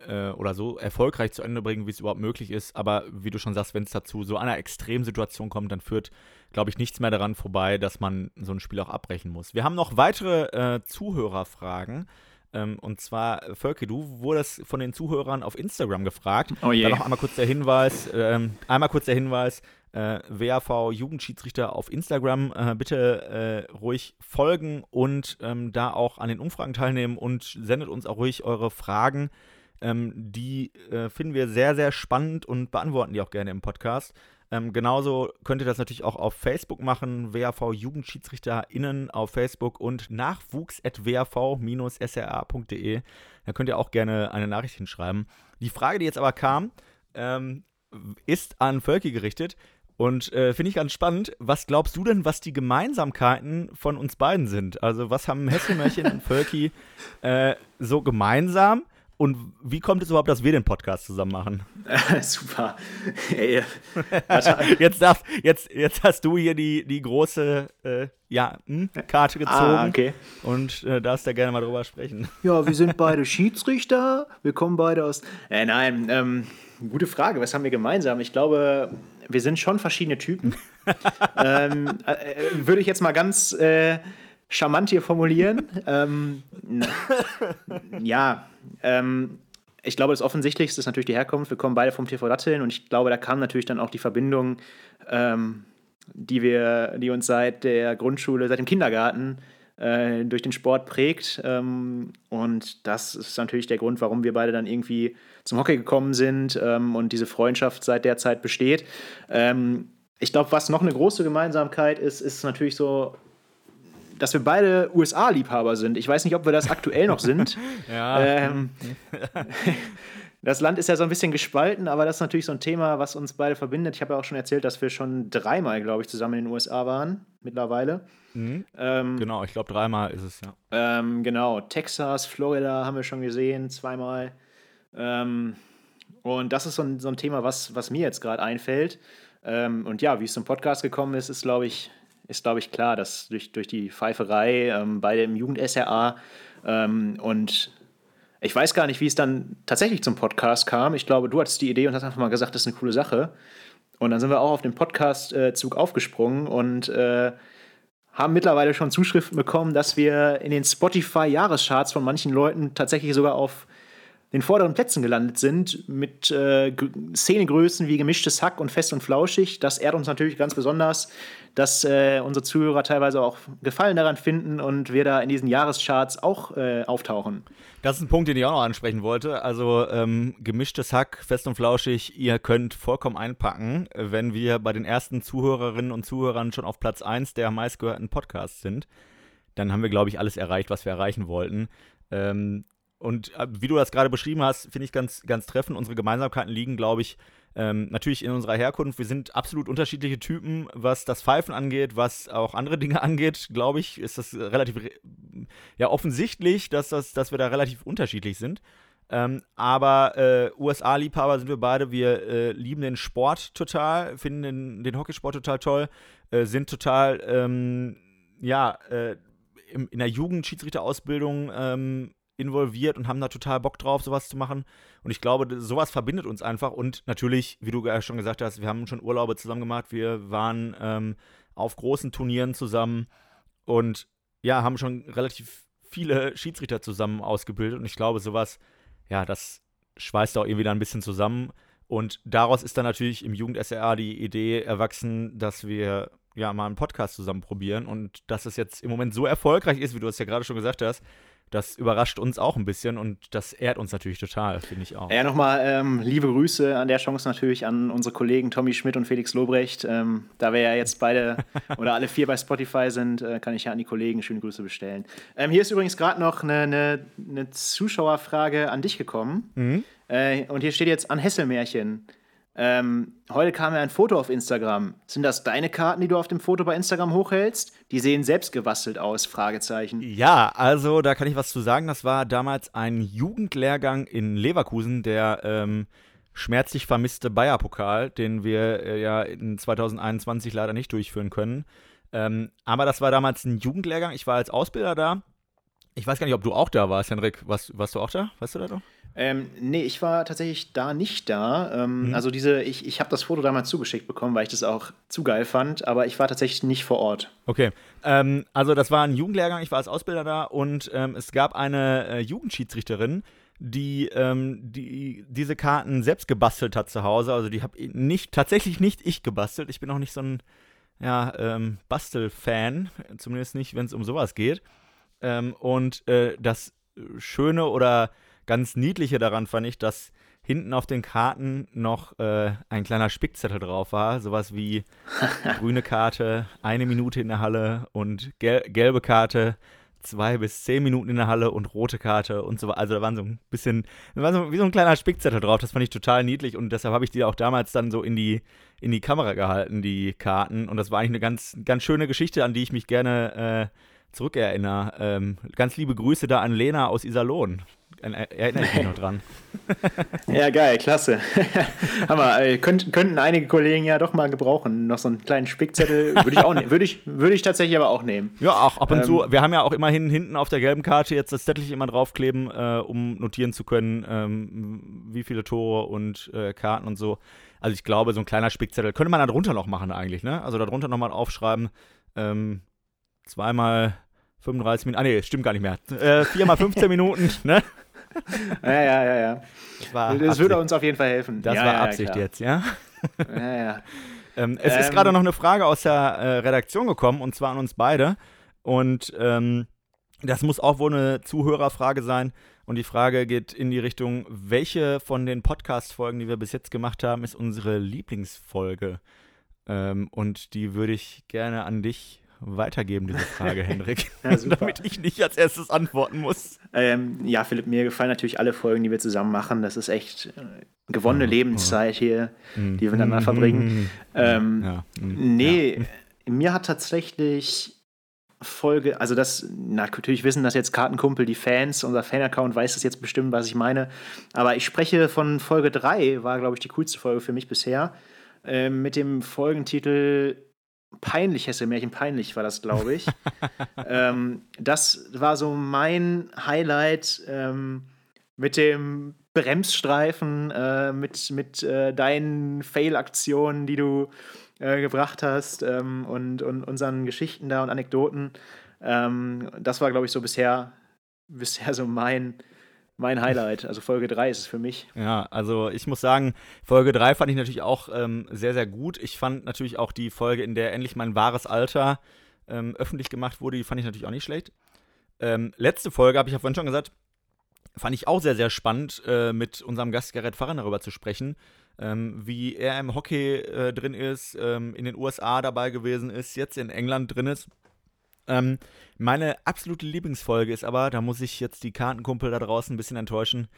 äh, oder so erfolgreich zu Ende bringen, wie es überhaupt möglich ist. Aber wie du schon sagst, wenn es dazu so einer Extremsituation kommt, dann führt, glaube ich, nichts mehr daran vorbei, dass man so ein Spiel auch abbrechen muss. Wir haben noch weitere äh, Zuhörerfragen. Ähm, und zwar, Völke, du wurdest von den Zuhörern auf Instagram gefragt. Oh je. Da noch einmal kurz der Hinweis, ähm, einmal kurz der Hinweis, äh, WAV Jugendschiedsrichter auf Instagram. Äh, bitte äh, ruhig folgen und ähm, da auch an den Umfragen teilnehmen und sendet uns auch ruhig eure Fragen. Ähm, die äh, finden wir sehr, sehr spannend und beantworten die auch gerne im Podcast. Ähm, genauso könnt ihr das natürlich auch auf Facebook machen, WAV JugendschiedsrichterInnen auf Facebook und nachwuchs.wav-sra.de. Da könnt ihr auch gerne eine Nachricht hinschreiben. Die Frage, die jetzt aber kam, ähm, ist an Völki gerichtet. Und äh, finde ich ganz spannend. Was glaubst du denn, was die Gemeinsamkeiten von uns beiden sind? Also, was haben Hässelmärchen und Völki äh, so gemeinsam? Und wie kommt es überhaupt, dass wir den Podcast zusammen machen? Super. Ey, jetzt, darf, jetzt, jetzt hast du hier die, die große äh, ja, hm, Karte gezogen. Ah, okay. Und äh, darfst da gerne mal drüber sprechen. Ja, wir sind beide Schiedsrichter. Wir kommen beide aus. Äh, nein, ähm, gute Frage. Was haben wir gemeinsam? Ich glaube, wir sind schon verschiedene Typen. ähm, äh, äh, würde ich jetzt mal ganz äh, charmant hier formulieren. ähm, ja, ähm, ich glaube, das Offensichtlichste ist natürlich die Herkunft. Wir kommen beide vom TV Datteln und ich glaube, da kam natürlich dann auch die Verbindung, ähm, die wir, die uns seit der Grundschule, seit dem Kindergarten äh, durch den Sport prägt. Ähm, und das ist natürlich der Grund, warum wir beide dann irgendwie zum Hockey gekommen sind ähm, und diese Freundschaft seit der Zeit besteht. Ähm, ich glaube, was noch eine große Gemeinsamkeit ist, ist natürlich so dass wir beide USA-Liebhaber sind. Ich weiß nicht, ob wir das aktuell noch sind. ja. Ähm, das Land ist ja so ein bisschen gespalten, aber das ist natürlich so ein Thema, was uns beide verbindet. Ich habe ja auch schon erzählt, dass wir schon dreimal, glaube ich, zusammen in den USA waren, mittlerweile. Mhm. Ähm, genau, ich glaube, dreimal ist es, ja. Ähm, genau, Texas, Florida haben wir schon gesehen, zweimal. Ähm, und das ist so ein, so ein Thema, was, was mir jetzt gerade einfällt. Ähm, und ja, wie es zum Podcast gekommen ist, ist, glaube ich, ist, glaube ich, klar, dass durch, durch die Pfeiferei, ähm, beide im Jugend-SRA ähm, und ich weiß gar nicht, wie es dann tatsächlich zum Podcast kam. Ich glaube, du hattest die Idee und hast einfach mal gesagt, das ist eine coole Sache. Und dann sind wir auch auf den Podcast-Zug aufgesprungen und äh, haben mittlerweile schon Zuschriften bekommen, dass wir in den Spotify-Jahrescharts von manchen Leuten tatsächlich sogar auf den vorderen Plätzen gelandet sind, mit äh, Szenegrößen wie gemischtes Hack und fest und flauschig. Das ehrt uns natürlich ganz besonders, dass äh, unsere Zuhörer teilweise auch Gefallen daran finden und wir da in diesen Jahrescharts auch äh, auftauchen. Das ist ein Punkt, den ich auch noch ansprechen wollte. Also ähm, gemischtes Hack, fest und flauschig, ihr könnt vollkommen einpacken, wenn wir bei den ersten Zuhörerinnen und Zuhörern schon auf Platz 1 der meistgehörten Podcasts sind. Dann haben wir, glaube ich, alles erreicht, was wir erreichen wollten. Ähm, und äh, wie du das gerade beschrieben hast, finde ich ganz, ganz treffend. Unsere Gemeinsamkeiten liegen, glaube ich, ähm, natürlich in unserer Herkunft. Wir sind absolut unterschiedliche Typen, was das Pfeifen angeht, was auch andere Dinge angeht, glaube ich, ist das relativ ja, offensichtlich, dass, das, dass wir da relativ unterschiedlich sind. Ähm, aber äh, USA-Liebhaber sind wir beide. Wir äh, lieben den Sport total, finden den, den Hockeysport total toll, äh, sind total, ähm, ja, äh, in, der Jugendschiedsrichterausbildung ähm, involviert und haben da total Bock drauf, sowas zu machen. Und ich glaube, sowas verbindet uns einfach. Und natürlich, wie du ja schon gesagt hast, wir haben schon Urlaube zusammen gemacht. Wir waren ähm, auf großen Turnieren zusammen und ja, haben schon relativ viele Schiedsrichter zusammen ausgebildet. Und ich glaube, sowas, ja, das schweißt auch irgendwie da ein bisschen zusammen. Und daraus ist dann natürlich im Jugend-SRA die Idee erwachsen, dass wir ja mal einen Podcast zusammen probieren. Und dass es jetzt im Moment so erfolgreich ist, wie du es ja gerade schon gesagt hast, das überrascht uns auch ein bisschen und das ehrt uns natürlich total, finde ich auch. Ja, nochmal ähm, liebe Grüße an der Chance natürlich an unsere Kollegen Tommy Schmidt und Felix Lobrecht. Ähm, da wir ja jetzt beide oder alle vier bei Spotify sind, äh, kann ich ja an die Kollegen schöne Grüße bestellen. Ähm, hier ist übrigens gerade noch eine, eine, eine, Zuschauerfrage an dich gekommen. Mhm. Äh, und hier steht jetzt an Hesselmärchen. Ähm, heute kam ja ein Foto auf Instagram. Sind das deine Karten, die du auf dem Foto bei Instagram hochhältst? Die sehen selbst gebastelt aus, Fragezeichen. Ja, also da kann ich was zu sagen. Das war damals ein Jugendlehrgang in Leverkusen, der ähm, schmerzlich vermisste Bayer-Pokal, den wir äh, ja in 2021 leider nicht durchführen können. Ähm, aber das war damals ein Jugendlehrgang. Ich war als Ausbilder da. Ich weiß gar nicht, ob du auch da warst, Henrik. Warst, warst du auch da? Weißt du da doch? Ähm, nee, ich war tatsächlich da nicht da. Ähm, mhm. Also diese, ich, ich habe das Foto damals zugeschickt bekommen, weil ich das auch zu geil fand, aber ich war tatsächlich nicht vor Ort. Okay. Ähm, also das war ein Jugendlehrgang, ich war als Ausbilder da und ähm, es gab eine äh, Jugendschiedsrichterin, die, ähm, die diese Karten selbst gebastelt hat zu Hause. Also die habe nicht, tatsächlich nicht ich gebastelt. Ich bin auch nicht so ein ja, ähm, Bastel-Fan, zumindest nicht, wenn es um sowas geht. und äh, das Schöne oder ganz Niedliche daran fand ich, dass hinten auf den Karten noch äh, ein kleiner Spickzettel drauf war. Sowas wie grüne Karte, eine Minute in der Halle und gel gelbe Karte, zwei bis zehn Minuten in der Halle und rote Karte und so weiter. Also da waren so ein bisschen, da war so wie so ein kleiner Spickzettel drauf. Das fand ich total niedlich und deshalb habe ich die auch damals dann so in die, in die Kamera gehalten, die Karten. Und das war eigentlich eine ganz, ganz schöne Geschichte, an die ich mich gerne äh, zurückerinnere. Ähm, ganz liebe Grüße da an Lena aus Iserlohn. Erinnere ich mich noch dran. ja, geil, klasse. Hammer, äh, könnt, könnten einige Kollegen ja doch mal gebrauchen. Noch so einen kleinen Spickzettel würde ich auch ne würde ich, würde ich tatsächlich aber auch nehmen. Ja, auch ab und ähm, zu. Wir haben ja auch immerhin hinten auf der gelben Karte jetzt das Zettelchen immer draufkleben, äh, um notieren zu können, ähm, wie viele Tore und äh, Karten und so. Also ich glaube, so ein kleiner Spickzettel könnte man da drunter noch machen eigentlich, ne? Also da drunter nochmal aufschreiben, ähm, zweimal 35 Minuten, ah nee, stimmt gar nicht mehr. Äh, viermal 15 Minuten, ne? Ja, ja, ja, ja. Das, war das würde uns auf jeden Fall helfen. Das ja, war ja, Absicht klar. jetzt, ja? Ja, ja. ähm, es ähm, ist gerade noch eine Frage aus der äh, Redaktion gekommen, und zwar an uns beide. Und ähm, das muss auch wohl eine Zuhörerfrage sein. Und die Frage geht in die Richtung, welche von den Podcast-Folgen, die wir bis jetzt gemacht haben, ist unsere Lieblingsfolge? Ähm, und die würde ich gerne an dich weitergeben, diese Frage, Henrik, ja, damit ich nicht als erstes antworten muss. Ähm, ja, Philipp, mir gefallen natürlich alle Folgen, die wir zusammen machen. Das ist echt äh, gewonnene mhm. Lebenszeit hier, mhm. die wir miteinander verbringen. Mhm. Ähm, ja. Mhm. Nee, ja. mir hat tatsächlich Folge, also das, natürlich wissen das jetzt Kartenkumpel, die Fans, unser Fan-Account weiß das jetzt bestimmt, was ich meine. Aber ich spreche von Folge 3, war, glaube ich, die coolste Folge für mich bisher. Äh, mit dem Folgentitel peinlich, Hesse-Märchen peinlich war das, glaube ich. ähm, das war so mein Highlight ähm, mit dem Bremsstreifen, äh, mit, mit äh, deinen Fail-Aktionen, die du äh, gebracht hast ähm, und, und unseren Geschichten da und Anekdoten. Ähm, das war, glaube ich, so bisher, bisher so mein, mein Highlight. Also Folge 3 ist es für mich. Ja, also ich muss sagen, Folge 3 fand ich natürlich auch ähm, sehr, sehr gut. Ich fand natürlich auch die Folge, in der endlich mein wahres Alter ähm, öffentlich gemacht wurde, die fand ich natürlich auch nicht schlecht. Ähm, letzte Folge, habe ich ja vorhin schon gesagt, fand ich auch sehr, sehr spannend, äh, mit unserem Gast Gerrit Farren darüber zu sprechen, ähm, wie er im Hockey äh, drin ist, ähm, in den USA dabei gewesen ist, jetzt in England drin ist. Ähm, meine absolute Lieblingsfolge ist aber, da muss ich jetzt die Kartenkumpel da draußen ein bisschen enttäuschen,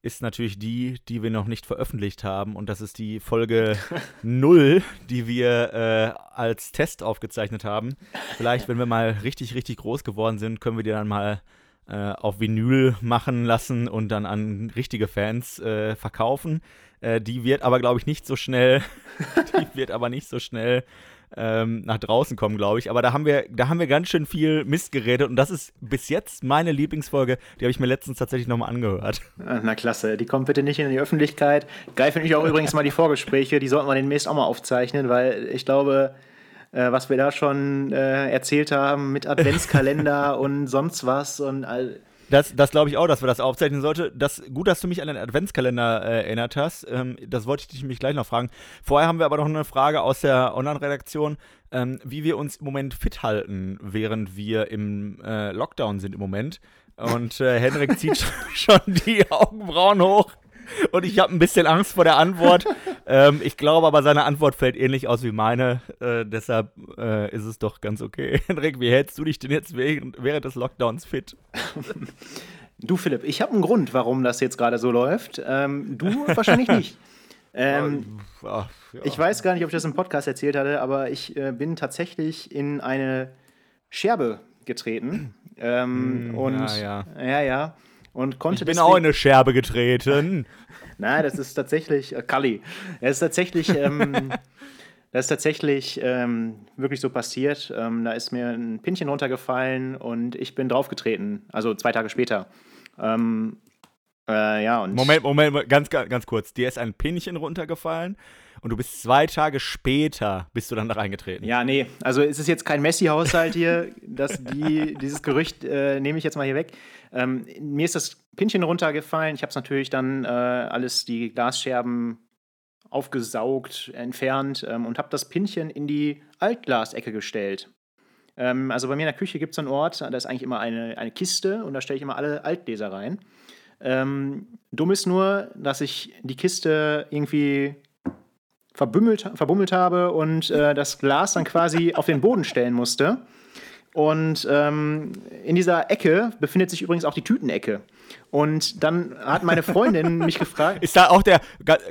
ist natürlich die, die wir noch nicht veröffentlicht haben. Und das ist die Folge 0, die wir äh, als Test aufgezeichnet haben. Vielleicht, wenn wir mal richtig, richtig groß geworden sind, können wir die dann mal äh, auf Vinyl machen lassen und dann an richtige Fans äh, verkaufen. Äh, die wird aber, glaube ich, nicht so schnell, die wird aber nicht so schnell ähm, nach draußen kommen, glaube ich. Aber da haben wir, da haben wir ganz schön viel Mist geredet und das ist bis jetzt meine Lieblingsfolge. Die habe ich mir letztens tatsächlich nochmal angehört. Na klasse, die kommt bitte nicht in die Öffentlichkeit. Geil finde ich auch übrigens mal die Vorgespräche, die sollten wir demnächst auch mal aufzeichnen, weil ich glaube, äh, was wir da schon äh, erzählt haben mit Adventskalender und sonst was und all das, das glaube ich auch, dass wir das aufzeichnen sollten. Das, gut, dass du mich an den Adventskalender äh, erinnert hast. Ähm, das wollte ich dich nämlich gleich noch fragen. Vorher haben wir aber noch eine Frage aus der Online-Redaktion, ähm, wie wir uns im Moment fit halten, während wir im äh, Lockdown sind im Moment. Und äh, Henrik zieht schon die Augenbrauen hoch. Und ich habe ein bisschen Angst vor der Antwort. Ähm, ich glaube aber, seine Antwort fällt ähnlich aus wie meine. Äh, deshalb äh, ist es doch ganz okay. Henrik, wie hältst du dich denn jetzt während, während des Lockdowns fit? Du, Philipp, ich habe einen Grund, warum das jetzt gerade so läuft. Ähm, du wahrscheinlich nicht. Ähm, ja, ja. Ich weiß gar nicht, ob ich das im Podcast erzählt hatte, aber ich äh, bin tatsächlich in eine Scherbe getreten. Ähm, mm, und ja, ja. ja, ja und konnte Ich bin auch in eine Scherbe getreten. Nein, das ist tatsächlich, äh, Kali, das ist tatsächlich, ähm, das ist tatsächlich ähm, wirklich so passiert. Ähm, da ist mir ein Pinchen runtergefallen und ich bin draufgetreten, also zwei Tage später. Ähm, äh, ja, und Moment, Moment, ganz, ganz kurz. Dir ist ein Pinchen runtergefallen und du bist zwei Tage später bist du dann da reingetreten. Ja, nee, also es ist jetzt kein Messi-Haushalt hier, dass die, dieses Gerücht äh, nehme ich jetzt mal hier weg. Ähm, mir ist das Pinchen runtergefallen. Ich habe es natürlich dann äh, alles, die Glasscherben aufgesaugt, entfernt ähm, und habe das Pinchen in die Altglasecke gestellt. Ähm, also bei mir in der Küche gibt es einen Ort, da ist eigentlich immer eine, eine Kiste und da stelle ich immer alle Altgläser rein. Ähm, dumm ist nur, dass ich die Kiste irgendwie verbummelt, verbummelt habe und äh, das Glas dann quasi auf den Boden stellen musste. Und ähm, in dieser Ecke befindet sich übrigens auch die Tütenecke. Und dann hat meine Freundin mich gefragt. Ist da auch der,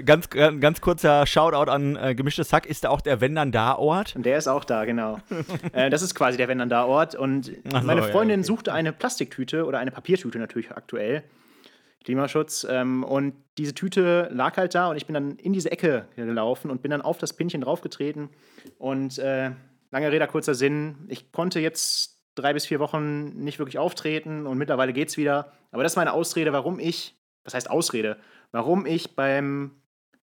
ganz, ganz kurzer Shoutout an äh, Gemischtes Hack, ist da auch der Wenn dann da Ort? Der ist auch da, genau. äh, das ist quasi der Wenn dann da Ort. Und so, meine Freundin ja, okay. suchte eine Plastiktüte oder eine Papiertüte natürlich aktuell. Klimaschutz. Ähm, und diese Tüte lag halt da und ich bin dann in diese Ecke gelaufen und bin dann auf das Pinchen draufgetreten. Und äh, Lange Rede, kurzer Sinn. Ich konnte jetzt drei bis vier Wochen nicht wirklich auftreten und mittlerweile geht's wieder. Aber das ist meine Ausrede, warum ich, was heißt Ausrede, warum ich beim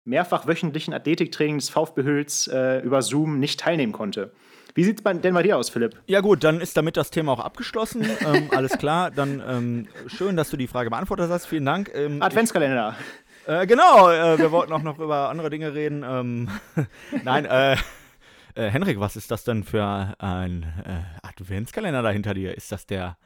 mehrfach wöchentlichen Athletiktraining des VfB Hüls äh, über Zoom nicht teilnehmen konnte. Wie sieht es denn bei dir aus, Philipp? Ja gut, dann ist damit das Thema auch abgeschlossen. ähm, alles klar, dann ähm, schön, dass du die Frage beantwortet hast. Vielen Dank. Ähm, Adventskalender. Ich, äh, genau, äh, wir wollten auch noch über andere Dinge reden. Ähm, nein, äh, äh, Henrik, was ist das denn für ein äh, Adventskalender da hinter dir? Ist das der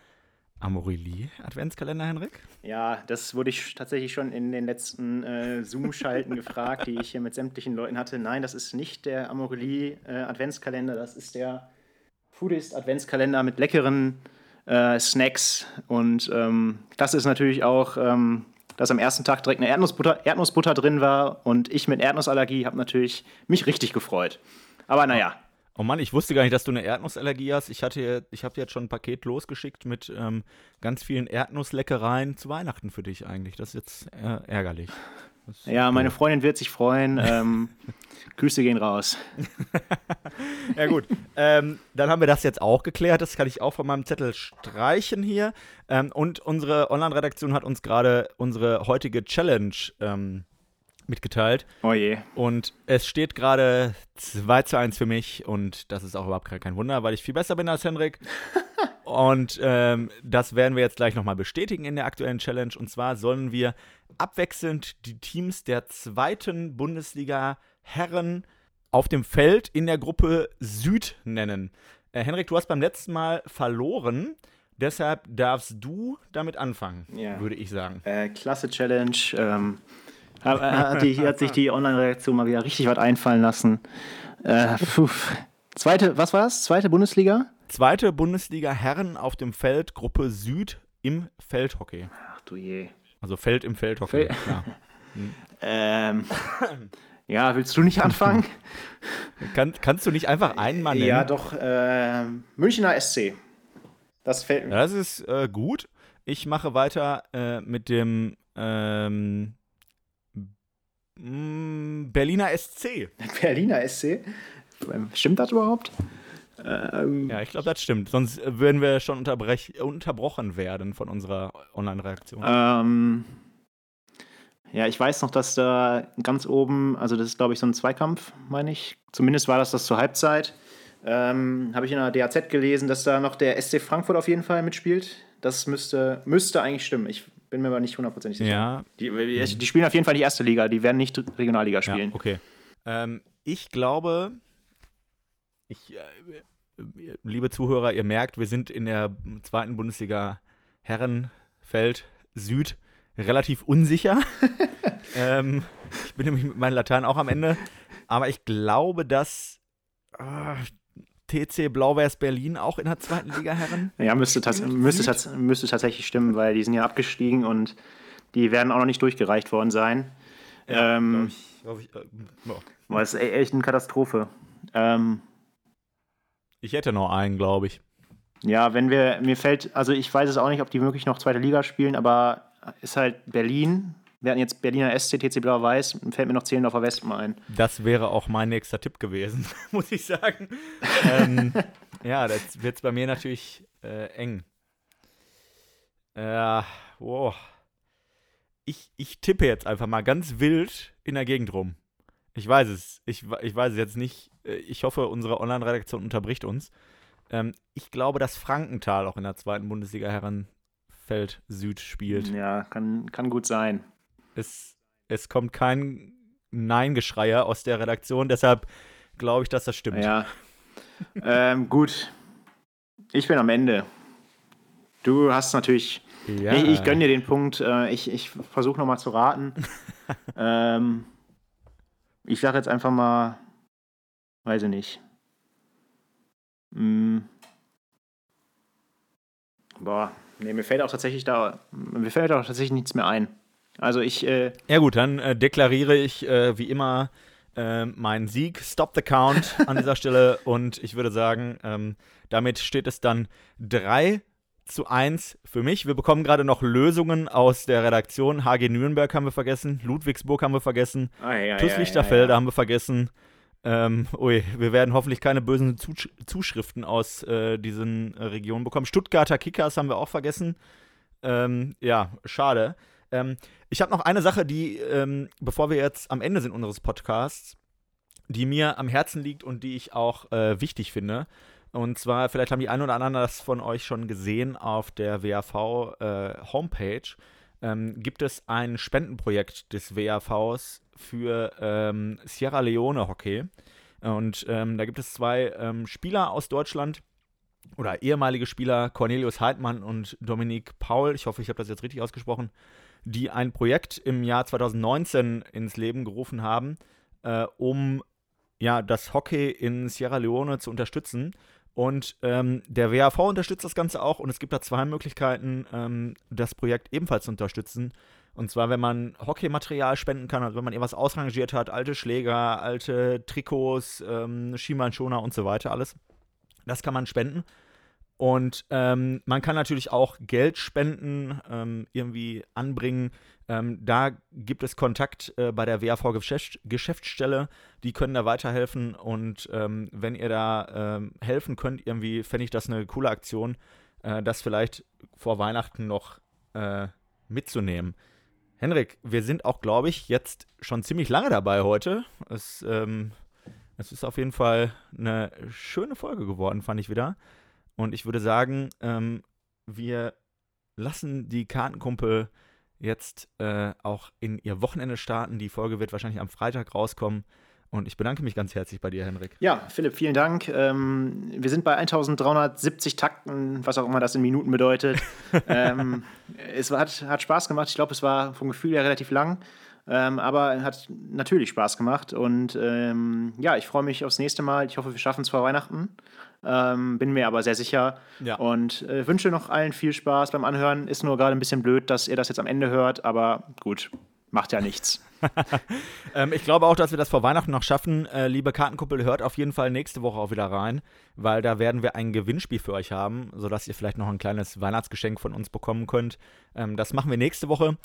Amorelie Adventskalender, Henrik? Ja, das wurde ich tatsächlich schon in den letzten äh, Zoom-Schalten gefragt, die ich hier mit sämtlichen Leuten hatte. Nein, das ist nicht der Amorelie äh, Adventskalender, das ist der Foodist Adventskalender mit leckeren äh, Snacks. Und ähm, das ist natürlich auch ähm, dass am ersten Tag direkt eine Erdnussbutter, Erdnussbutter drin war und ich mit Erdnussallergie habe natürlich mich richtig gefreut. Aber naja. Oh Mann, ich wusste gar nicht, dass du eine Erdnussallergie hast. Ich, hatte, ich habe dir jetzt schon ein Paket losgeschickt mit ähm, ganz vielen Erdnussleckereien zu Weihnachten für dich eigentlich. Das ist jetzt äh, ärgerlich. Das ja, meine Freundin wird sich freuen. Ähm, Grüße gehen raus. ja, gut. Ähm, dann haben wir das jetzt auch geklärt. Das kann ich auch von meinem Zettel streichen hier. Ähm, und unsere Online-Redaktion hat uns gerade unsere heutige Challenge ähm, mitgeteilt. Oh je. Und es steht gerade 2 zu 1 für mich und das ist auch überhaupt kein Wunder, weil ich viel besser bin als Henrik. Und ähm, das werden wir jetzt gleich nochmal bestätigen in der aktuellen Challenge. Und zwar sollen wir abwechselnd die Teams der zweiten Bundesliga Herren auf dem Feld in der Gruppe Süd nennen. Äh, Henrik, du hast beim letzten Mal verloren. Deshalb darfst du damit anfangen, Ja. würde ich sagen. Äh, klasse Challenge. Ähm, hat, hat, die, hat sich die Online-Reaktion mal wieder richtig was einfallen lassen. Äh. Zweite, was war das? Zweite Bundesliga? Zweite Bundesliga Herren auf dem Feld, Gruppe Süd im Feldhockey. Ach du je. Also Feld im Feldhockey. Fel- ja. Ähm, ja, willst du nicht anfangen? Kann, kannst du nicht einfach einen Mann nennen? ja, doch. Äh, Münchner SC. Das fällt mir. Das ist äh, gut. Ich mache weiter äh, mit dem ähm, Berliner SC. Berliner SC. Stimmt das überhaupt? Ähm, Ja, ich glaube, das stimmt. Sonst äh, würden wir schon unterbrochen werden von unserer Online-Reaktion. Ähm, ja, ich weiß noch, dass da ganz oben, also das ist, glaube ich, so ein Zweikampf, meine ich. Zumindest war das das zur Halbzeit. Ähm, Habe ich in der DAZ gelesen, dass da noch der SC Frankfurt auf jeden Fall mitspielt. Das müsste, müsste eigentlich stimmen. Ich bin mir aber nicht hundertprozentig sicher. ja, Die, die, die spielen auf jeden Fall die erste Liga. Die werden nicht Regionalliga spielen. Ja, okay. Ähm, ich glaube, ich, äh, liebe Zuhörer, ihr merkt, wir sind in der zweiten Bundesliga Herrenfeld Süd relativ unsicher. ähm, ich bin nämlich mit meinem Latein auch am Ende. Aber ich glaube, dass äh, TC Blau-Weiß Berlin auch in der zweiten Liga Herren. Ja, müsste, tats müsste, tats müsste tatsächlich stimmen, weil die sind ja abgestiegen und die werden auch noch nicht durchgereicht worden sein. ähm, Glaub ich, glaub ich, äh, boah. es ist e- echt eine Katastrophe. Ähm, ich hätte noch einen, glaube ich. Ja, wenn wir, mir fällt, also ich weiß es auch nicht, ob die wirklich noch zweite Liga spielen, aber ist halt Berlin. Wir hatten jetzt Berliner SC, TC Blau-Weiß, fällt mir noch Zehlendorfer Westen ein. Das wäre auch mein nächster Tipp gewesen, muss ich sagen. ähm, ja, das wird bei mir natürlich äh, eng. Äh, wow. Ich, ich tippe jetzt einfach mal ganz wild in der Gegend rum. Ich weiß es. Ich, ich weiß es jetzt nicht. Äh, Ich hoffe, unsere Online-Redaktion unterbricht uns. Ähm, ich glaube, dass Frankenthal auch in der zweiten Bundesliga Herrenfeld Süd spielt. Ja, kann, kann gut sein. Es, es kommt kein Nein-Geschreier aus der Redaktion, deshalb glaube ich, dass das stimmt. Ja. ähm, gut. Ich bin am Ende. Du hast natürlich. Ja. Ich, ich gönne dir den Punkt. Äh, ich ich versuche nochmal zu raten. ähm, ich sage jetzt einfach mal. Weiß ich nicht. Mm. Boah, nee, mir fällt auch tatsächlich da. Mir fällt auch tatsächlich nichts mehr ein. Also ich. Äh, Ja gut, dann äh, deklariere ich äh, wie immer äh, meinen Sieg. Stop the count an dieser Stelle und ich würde sagen, ähm, damit steht es dann 3 zu 1 für mich. Wir bekommen gerade noch Lösungen aus der Redaktion. HG Nürnberg haben wir vergessen, Ludwigsburg haben wir vergessen, ah, ja, TuS Lichterfelde haben wir vergessen. Ähm, ui, wir werden hoffentlich keine bösen Zusch Zuschriften aus äh, diesen Regionen bekommen. Stuttgarter Kickers haben wir auch vergessen. Ähm, ja, schade. Ähm, ich habe noch eine Sache, die, ähm, bevor wir jetzt am Ende sind unseres Podcasts, die mir am Herzen liegt und die ich auch äh, wichtig finde. Und zwar, vielleicht haben die einen oder anderen das von euch schon gesehen auf der WAV äh. Ähm, gibt es ein Spendenprojekt des WAVs für ähm, Sierra Leone Hockey. Und ähm, da gibt es zwei ähm, Spieler aus Deutschland oder ehemalige Spieler, Cornelius Heidmann und Dominik Paul, ich hoffe, ich habe das jetzt richtig ausgesprochen, die ein Projekt im Jahr 2019 ins Leben gerufen haben, äh, um ja, das Hockey in Sierra Leone zu unterstützen. Und ähm, der WAV unterstützt das Ganze auch und es gibt da zwei Möglichkeiten, ähm, das Projekt ebenfalls zu unterstützen. Und zwar, wenn man Hockeymaterial spenden kann, also wenn man irgendwas ausrangiert hat, alte Schläger, alte Trikots, ähm, Schienbeinschoner und so weiter, alles. Das kann man spenden. Und ähm, man kann natürlich auch Geld spenden, ähm, irgendwie anbringen. Ähm, da gibt es Kontakt äh, bei der WAV Geschäft Geschäftsstelle. Die können da weiterhelfen. Und ähm, wenn ihr da ähm, helfen könnt, irgendwie fände ich das eine coole Aktion, äh, das vielleicht vor Weihnachten noch äh, mitzunehmen. Henrik, wir sind auch, glaube ich, jetzt schon ziemlich lange dabei heute. Es, ähm, es ist auf jeden Fall eine schöne Folge geworden, fand ich wieder. Und ich würde sagen, ähm, wir lassen die Kartenkumpel jetzt äh, auch in ihr Wochenende starten. Die Folge wird wahrscheinlich am Freitag rauskommen. Und ich bedanke mich ganz herzlich bei dir, Henrik. Ja, Philipp, vielen Dank. Ähm, wir sind bei 1370 Takten, was auch immer das in Minuten bedeutet. ähm, es hat, hat Spaß gemacht. Ich glaube, es war vom Gefühl her relativ lang. Ähm, aber hat natürlich Spaß gemacht. Und ähm, ja, ich freue mich aufs nächste Mal. Ich hoffe, wir schaffen es vor Weihnachten. Ähm, bin mir aber sehr sicher. Ja. Und äh, wünsche noch allen viel Spaß beim Anhören. Ist nur gerade ein bisschen blöd, dass ihr das jetzt am Ende hört. Aber gut, macht ja nichts. ähm, ich glaube auch, dass wir das vor Weihnachten noch schaffen. Äh, liebe Kartenkuppel, hört auf jeden Fall nächste Woche auch wieder rein, weil da werden wir ein Gewinnspiel für euch haben, sodass ihr vielleicht noch ein kleines Weihnachtsgeschenk von uns bekommen könnt. Ähm, das machen wir nächste Woche.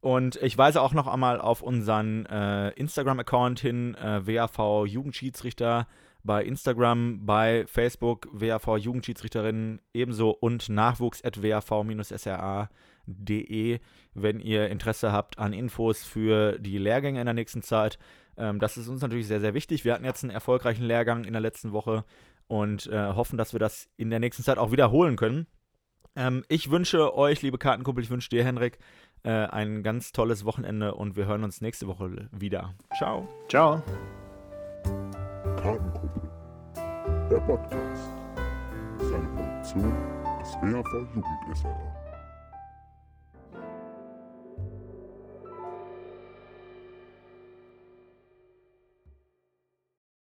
Und ich weise auch noch einmal auf unseren äh, Instagram-Account hin, äh, WAV Jugendschiedsrichter bei Instagram, bei Facebook, WAV Jugendschiedsrichterinnen ebenso und nachwuchs.wav-sra de, wenn ihr Interesse habt an Infos für die Lehrgänge in der nächsten Zeit. Ähm, das ist uns natürlich sehr, sehr wichtig. Wir hatten jetzt einen erfolgreichen Lehrgang in der letzten Woche und äh, hoffen, dass wir das in der nächsten Zeit auch wiederholen können. Ähm, ich wünsche euch, liebe Kartenkumpel, ich wünsche dir, Henrik, äh, ein ganz tolles Wochenende und wir hören uns nächste Woche wieder. Ciao. Ciao. Kartenkumpel. Der Podcast. Seine Produktion des WHV Jugend SRA.